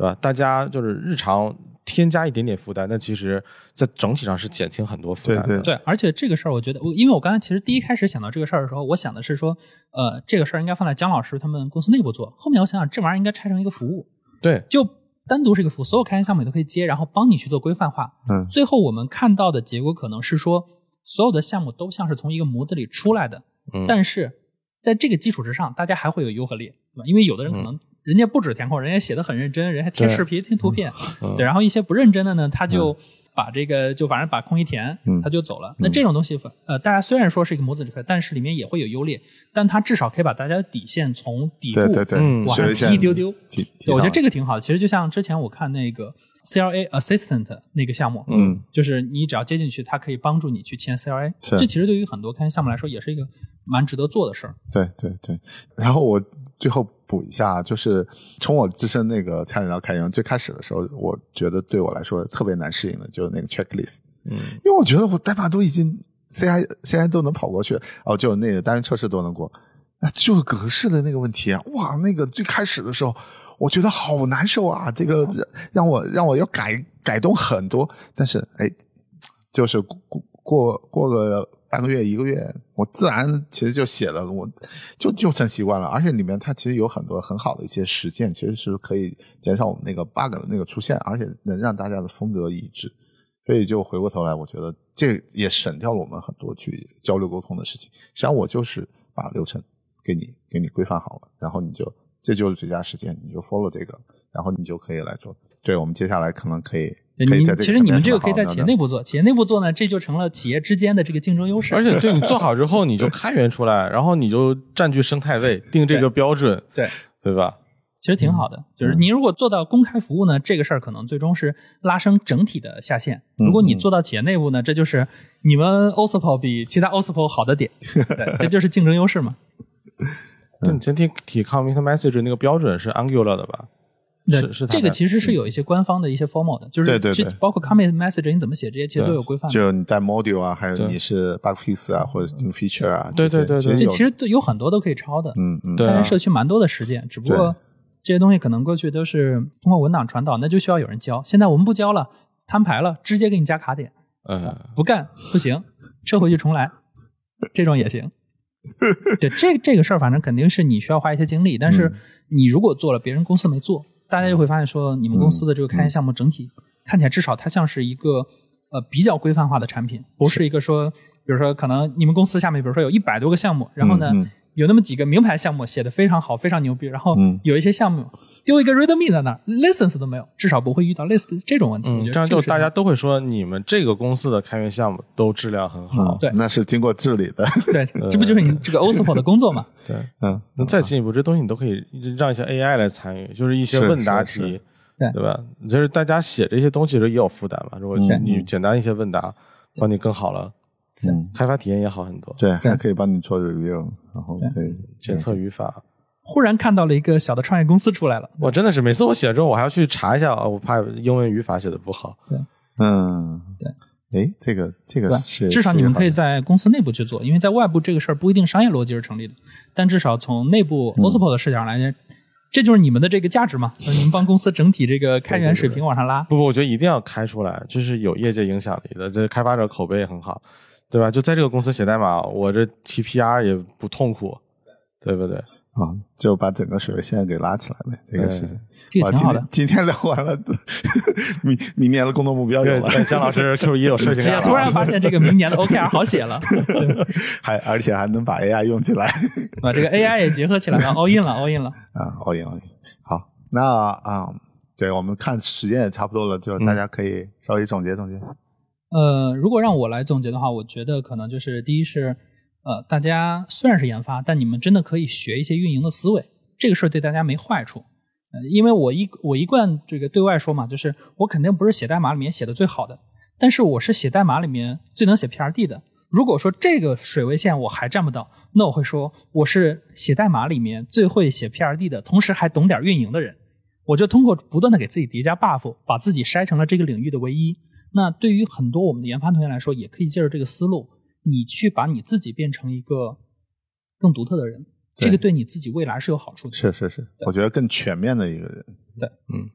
对吧？大家就是日常添加一点点负担，但其实在整体上是减轻很多负担的。对对对，而且这个事儿，我觉得，我因为我刚才其实第一开始想到这个事儿的时候，我想的是说，呃，这个事儿应该放在姜老师他们公司内部做。后面我想想，这玩意儿应该拆成一个服务，对就单独是一个服务，所有开源项目你都可以接，然后帮你去做规范化。嗯最后我们看到的结果可能是说，所有的项目都像是从一个模子里出来的，嗯但是在这个基础之上，大家还会有优和劣，对吧？因为有的人可能人家不止填空，人家写的很认真，人家贴视频、贴图片，嗯对，然后一些不认真的呢，他就把这个就反正把空一填，嗯他就走了。那这种东西，呃，大家虽然说是一个模子里出来，但是里面也会有优劣，但它至少可以把大家的底线从底部对对对，嗯往上提一丢丢。我觉得这个挺好的。其实就像之前我看那个 CLA Assistant 那个项目，嗯，就是你只要接进去，它可以帮助你去签 CLA。是这其实对于很多开源项目来说，也是一个蛮值得做的事儿。对对对，然后我最后补一下，就是从我自身那个参与到开源最开始的时候，我觉得对我来说特别难适应的就是那个 checklist，嗯，因为我觉得我代码都已经 CI CI 都能跑过去，哦，就那个单元测试都能过，那就是格式的那个问题啊，哇，那个最开始的时候，我觉得好难受啊，这个让我让我要改改动很多，但是哎，就是过过过个半个月一个月，我自然其实就写了，我就就成习惯了。而且里面它其实有很多很好的一些实践，其实是可以减少我们那个 bug 的那个出现，而且能让大家的风格一致。所以就回过头来，我觉得这也省掉了我们很多去交流沟通的事情。实际上我就是把流程给你给你规范好了，然后你就这就是最佳实践，你就 follow 这个，然后你就可以来做。对，我们接下来可能可以你其实你们这个可以在企业内部做，企业内部做呢，这就成了企业之间的这个竞争优势。而且对你做好之后，你就开源出来，然后你就占据生态位，定这个标准，对，对吧？其实挺好的，就是你如果做到公开服务呢，这个事儿可能最终是拉升整体的下限。如果你做到企业内部呢，这就是你们 OSPO 比其他 OSPO 好的点，<laughs> 对，这就是竞争优势嘛。<laughs> 对，你前提提 commit message 那个标准是 Angular 的吧？对是这个其实是有一些官方的一些 formal 的，就是这对对对包括 commit message 你怎么写，这些其实都有规范。就你带 module 啊，还有你是 bug fix 啊，或者 new feature 啊，对这些对对对这其实都有很多都可以抄的。嗯嗯，对啊开源社区蛮多的实践，只不过这些东西可能过去都是通过文档传导，那就需要有人教。现在我们不教了，摊牌了，直接给你加卡点，呃，不干不行，撤回去重来，这种也行。对，这这个事儿反正肯定是你需要花一些精力，但是你如果做了，别人公司没做，大家就会发现说，你们公司的这个开源项目整体看起来至少它像是一个呃比较规范化的产品，不是一个说，比如说可能你们公司下面比如说有一百多个项目，然后呢。嗯嗯有那么几个名牌项目写的非常好，非常牛逼，然后嗯有一些项目丢一个 README 在那儿，license 都没有，至少不会遇到类似这种问题。嗯这样就大家都会说你们这个公司的开源项目都质量很好。对那是经过治理的，对，<laughs> 这不就是你这个 OSPO 的工作吗？<laughs> 对，嗯，那再进一步，这东西你都可以让一些 AI 来参与，就是一些问答题，对对吧？就是大家写这些东西的时候也有负担嘛。如果嗯你简单一些问答，帮你更好了，嗯，开发体验也好很多，对，还可以帮你做 review，然后可以检测语法。忽然看到了一个小的创业公司出来了，我真的是每次我写了之后，我还要去查一下，啊我怕英文语法写的不好。对。嗯，对，哎，这个这个？是至少你们可以在公司内部去做，因为在外部这个事儿不一定商业逻辑是成立的，但至少从内部嗯。OSPO 的视角来讲，这就是你们的这个价值嘛，就 <laughs> 是你们帮公司整体这个开源水平往上拉。不不，我觉得一定要开出来，这是有业界影响力的，这开发者口碑也很好，对吧？就在这个公司写代码，我这提 PR 也不痛苦，对不对？啊，就把整个水位线给拉起来呗，这个事情。这个挺好的今天今天聊完了，明明年的工作目标有了，对，姜老师 <laughs> Q 一有事情哎呀，干了。突然发现这个明年的 OKR 好写了，<laughs> 还而且还能把 AI 用起来 <laughs> 把这个 AI 也结合起来了，all in 了，all in 了。啊，all in all in。好，那啊，对我们看时间也差不多了，就大家可以稍微总结总结。呃，如果让我来总结的话，我觉得可能就是第一是，呃，大家虽然是研发，但你们真的可以学一些运营的思维，这个事儿对大家没坏处。呃，因为我一我一贯这个对外说嘛，就是我肯定不是写代码里面写的最好的，但是我是写代码里面最能写 PRD 的。如果说这个水位线我还占不到，那我会说我是写代码里面最会写 PRD 的，同时还懂点运营的人。我就通过不断的给自己叠加 buff，把自己筛成了这个领域的唯一。那对于很多我们的研发同学来说，也可以借着这个思路，你去把你自己变成一个更独特的人，这个对你自己未来是有好处的。是是是，我觉得更全面的一个人。对，嗯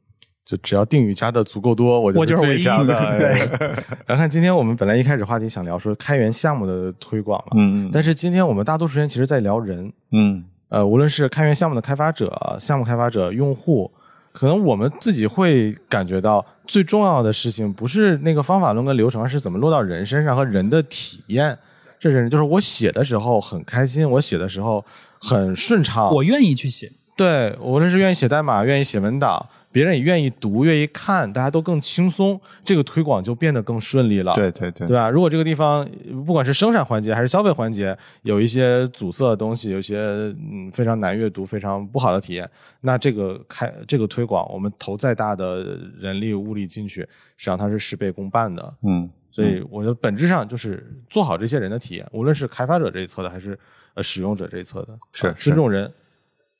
就只要定语加的足够多，我我就是唯一最佳的。对哎然后看今天我们本来一开始话题想聊说开源项目的推广嘛，嗯但是今天我们大多数时间其实在聊人，嗯呃，无论是开源项目的开发者、项目开发者、用户，可能我们自己会感觉到最重要的事情不是那个方法论跟流程，而是怎么落到人身上和人的体验。这是就是我写的时候很开心，我写的时候很顺畅，我愿意去写，对，无论是愿意写代码，愿意写文档，别人也愿意读、愿意看，大家都更轻松，这个推广就变得更顺利了。对对对对吧？如果这个地方不管是生产环节还是消费环节有一些阻塞的东西，有一些嗯非常难阅读、非常不好的体验，那这个开这个推广，我们投再大的人力物力进去，实际上它是事倍功半的。嗯所以我觉得本质上就是做好这些人的体验，无论是开发者这一侧的，还是呃使用者这一侧的，啊是是尊重人，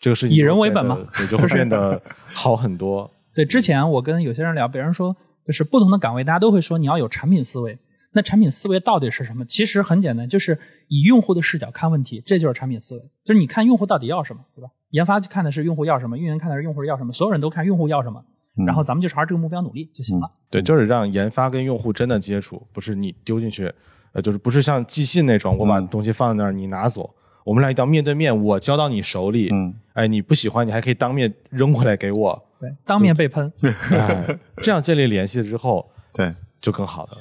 这个事情以人为本嘛，对，就会变得 <laughs> 好很多。对，之前我跟有些人聊，别人说就是不同的岗位，大家都会说你要有产品思维。那产品思维到底是什么？其实很简单，就是以用户的视角看问题，这就是产品思维。就是你看用户到底要什么，对吧？研发看的是用户要什么，运营看的是用户要什么，所有人都看用户要什么，然后咱们就朝着这个目标努力就行了。对，就是让研发跟用户真的接触，不是你丢进去，呃，就是不是像寄信那种，我把东西放在那儿，你拿走。我们俩一定要面对面，我交到你手里，嗯，哎，你不喜欢，你还可以当面扔过来给我，对，当面被喷，<laughs> 哎，这样建立联系之后对。就更好了。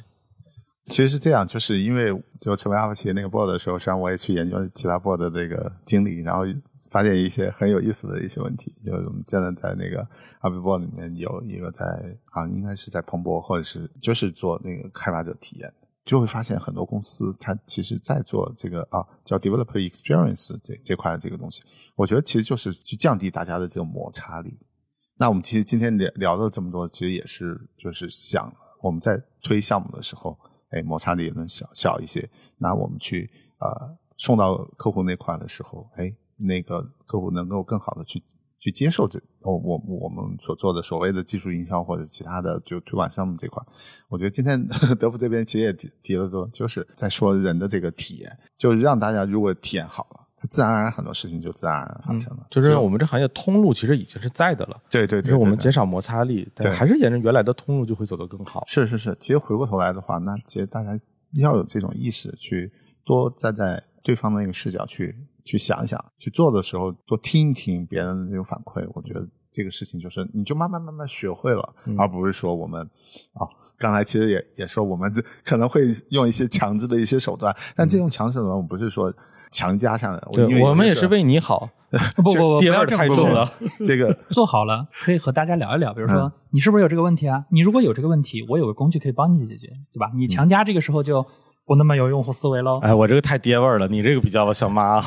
其实是这样，就是因为就成为阿帕奇那个 board 的时候，实际上我也去研究其他 board 的这个经历，然后发现一些很有意思的一些问题。就是我们现在在那个阿比 board 里面有一个在啊，应该是在彭博或者是就是做那个开发者体验，就会发现很多公司它其实在做这个啊叫 developer experience 这这块的这个东西。我觉得其实就是去降低大家的这个摩擦力。那我们其实今天聊聊了这么多，其实也是就是想我们在推项目的时候。哎，摩擦力也能小小一些。那我们去呃送到客户那块的时候，哎，那个客户能够更好的去去接受这我我我们所做的所谓的技术营销或者其他的就推广项目这块。我觉得今天 <laughs> 德福这边其实也提提了多，就是在说人的这个体验，就是让大家如果体验好了。自然而然很多事情就自然而然发生了，就是我们这行业通路其实已经是在的了，对对，就是我们减少摩擦力，对，还是沿着原来的通路就会走得更好。是是是，其实回过头来的话，那其实大家要有这种意识，去多站在对方的那个视角去去想一想，去做的时候多听一听别人的那种反馈。我觉得这个事情就是你就慢慢慢慢学会了，而不是说我们啊，刚才其实也也说我们 <laughs> 可能会用一些强制的一些手段，但这种强制手段我不是说。强加上的，对，我们也是为你好。不 <laughs> 不不，不要太重了。<laughs> 这个做好了，可以和大家聊一聊。比如说，你是不是有这个问题啊？你如果有这个问题，我有个工具可以帮你解决，对吧？你强加这个时候就不那么有用户思维喽。哎，我这个太爹味儿了，你这个比较像妈。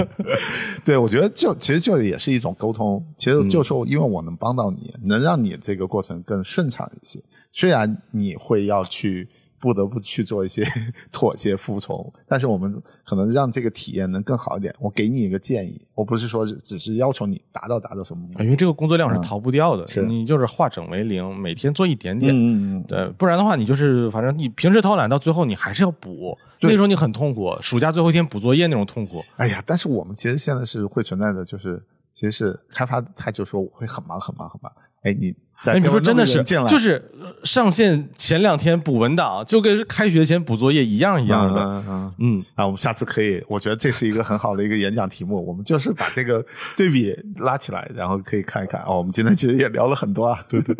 <laughs> 对，我觉得就其实就也是一种沟通。其实就说，因为我能帮到你，能让你这个过程更顺畅一些。虽然你会要去。不得不去做一些 <laughs> 妥协、服从，但是我们可能让这个体验能更好一点。我给你一个建议，我不是说只是要求你达到达到什么，因为这个工作量是逃不掉的。是你就是化整为零，每天做一点点。嗯嗯嗯。对，不然的话，你就是反正你平时偷懒，到最后你还是要补。那时候你很痛苦，暑假最后一天补作业那种痛苦。哎呀，但是我们其实现在是会存在的，就是其实是开发他就说我会很忙很忙很忙。哎，你。哎，你 <laughs> 说真的是，就是上线前两天补文档，就跟开学前补作业一样一样的。嗯嗯，嗯啊，我们下次可以，我觉得这是一个很好的一个演讲题目。我们就是把这个 <laughs> 对比拉起来，然后可以看一看。哦，我们今天其实也聊了很多啊。<laughs> 对对，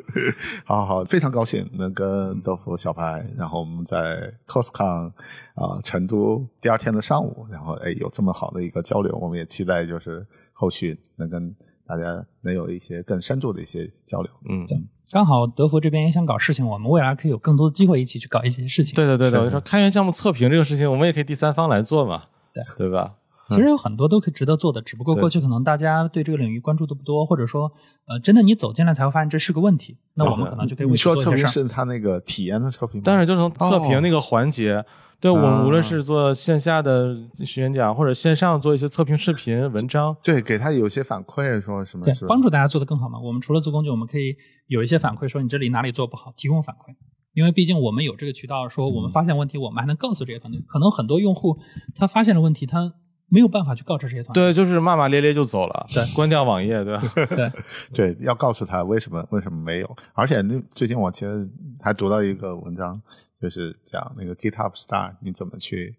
好好，非常高兴能跟豆腐小白，然后我们在 coscon 啊成都第二天的上午，然后哎有这么好的一个交流，我们也期待就是后续能跟。大家能有一些更深度的一些交流，嗯，对，刚好德福这边也想搞事情，我们未来可以有更多的机会一起去搞一些事情。对对对对，我说开源项目测评这个事情，我们也可以第三方来做嘛，对。对吧？其实有很多都可以值得做的，只不过过去可能大家对这个领域关注的不多，或者说，呃，真的你走进来才会发现这是个问题，那我们可能就可以你说测评是他那个体验的测评，但是就从测评那个环节。对我们无论是做线下的演讲，或者线上做一些测评视频文章，对，给他有些反馈，说什么？对，帮助大家做得更好嘛。我们除了做工具，我们可以有一些反馈，说你这里哪里做不好，提供反馈。因为毕竟我们有这个渠道，说我们发现问题，我们还能告诉这些团队。可能很多用户他发现了问题，他没有办法去告知这些团队。对，就是骂骂咧咧就走了，对，关掉网页，对吧？<laughs> 对 <laughs> 对，要告诉他为什么为什么没有。而且那最近我其实还读到一个文章。就是讲那个 GitHub Star，你怎么去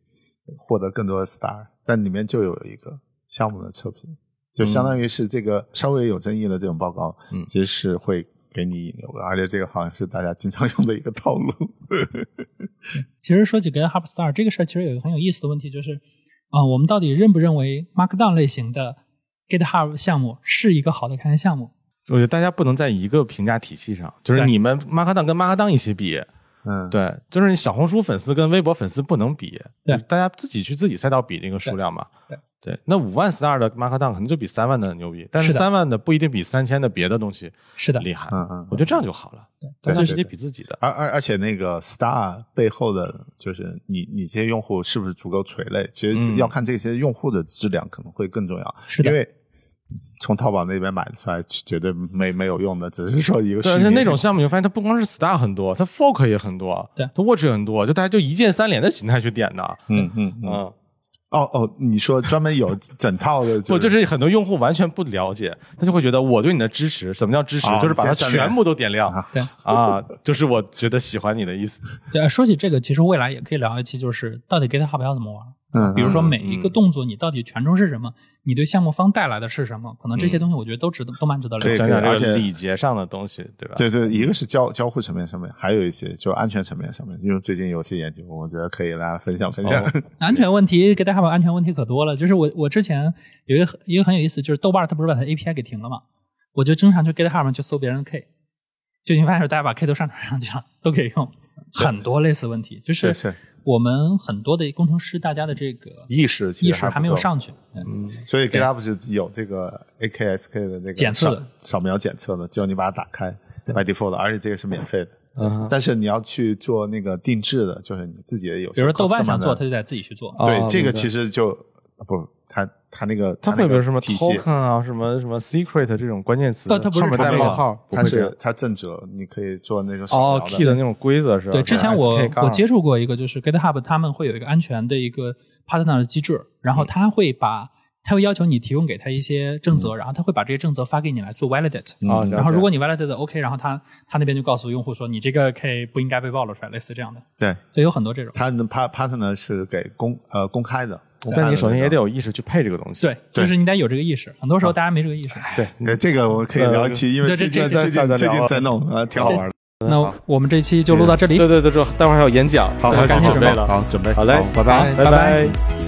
获得更多的 Star？但里面就有一个项目的测评，就相当于是这个稍微有争议的这种报告，嗯，其实是会给你引流的，而且这个好像是大家经常用的一个套路。<laughs> 其实说起 GitHub Star 这个事儿，其实有一个很有意思的问题，就是啊，我们到底认不认为 Markdown 类型的 GitHub 项目是一个好的开源项目？我觉得大家不能在一个评价体系上，就是你们 Markdown 跟 Markdown 一起比。嗯，对，就是你小红书粉丝跟微博粉丝不能比，对，大家自己去自己赛道比那个数量嘛。对对，那五万 star 的 markdown 可能就比三万的牛逼，但是三万的不一定比三千的别的东西是的厉害。嗯嗯，我觉得这样就好了。对，大家直接比自己的。而而而且那个 star 背后的就是你你这些用户是不是足够垂类，其实要看这些用户的质量可能会更重要。是的，因为。从淘宝那边买出来绝对没没有用的，只是说一个。对，而且那种项目，你发现它不光是 star 很多，它 fork 也很多，对，它 watch 也很多，就大家就一键三连的形态去点的。嗯嗯嗯。哦哦，你说专门有整套的？不，就是很多用户完全不了解，他就会觉得我对你的支持，什么叫支持？就是把它全部都点亮。对啊，就是我觉得喜欢你的意思。对，说起这个，其实未来也可以聊一期，就是到底 GitHub 要怎么玩？嗯，比如说嗯每一个动作你到底权重是什么，你对项目方带来的是什么，可能这些东西我觉得都值得，都蛮值得了对解。讲讲这而且个礼节上的东西，对吧？对对，一个是交交互层面上面，还有一些就安全层面上面，因为最近有些研究，我觉得可以大家分享分享。安全问题给大家把安全问题可多了。就是我我之前有一个一个很有意思，就是豆瓣它不是把它 API 给停了嘛，我就经常去 GitHub 上去搜别人的 K，就你发现大家把 K 都上传上去了，都可以用。很多类似问题，就是是是我们很多的工程师，大家的这个意识其实意识还没有上去。嗯，所以 GitHub 是有这个 AKSK 的那个检测扫描检测的，只要你把它打开，by default，而且这个是免费的。嗯。但是你要去做那个定制的，就是你自己的有些比如说豆瓣想做，他就得自己去做。哦对这个其实就不，它它那个它那个会有什么体系，token 啊，什么什么 secret 这种关键词，呃它不是上面带这个冒号，不它会这样是它正则，你可以做那个哦 key 的那种规则是吧？对，之前我我接触过一个，就是 GitHub 他们会有一个安全的一个 partner 的机制，然嗯。后他会把他会要求你提供给他一些正则，然后他会把这些正则发给你来做 validate。然后如果你 validate 的 OK，然后他他那边就告诉用户说你这个 K 不应该被暴露出来，类似这样的。对，对，有很多这种。他的 part partner 是给公呃公开的但你首先也得有意识去配这个东西。对，就是你得有这个意识。很多时候大家没这个意识。对，呃这个我可以聊一期，因为这这最近最这这近最近在弄，啊，挺好玩的。那我们这期就录到这里。对对对，这待会儿还有演讲，好，大家赶紧准备了。好，准备好嘞拜拜，拜拜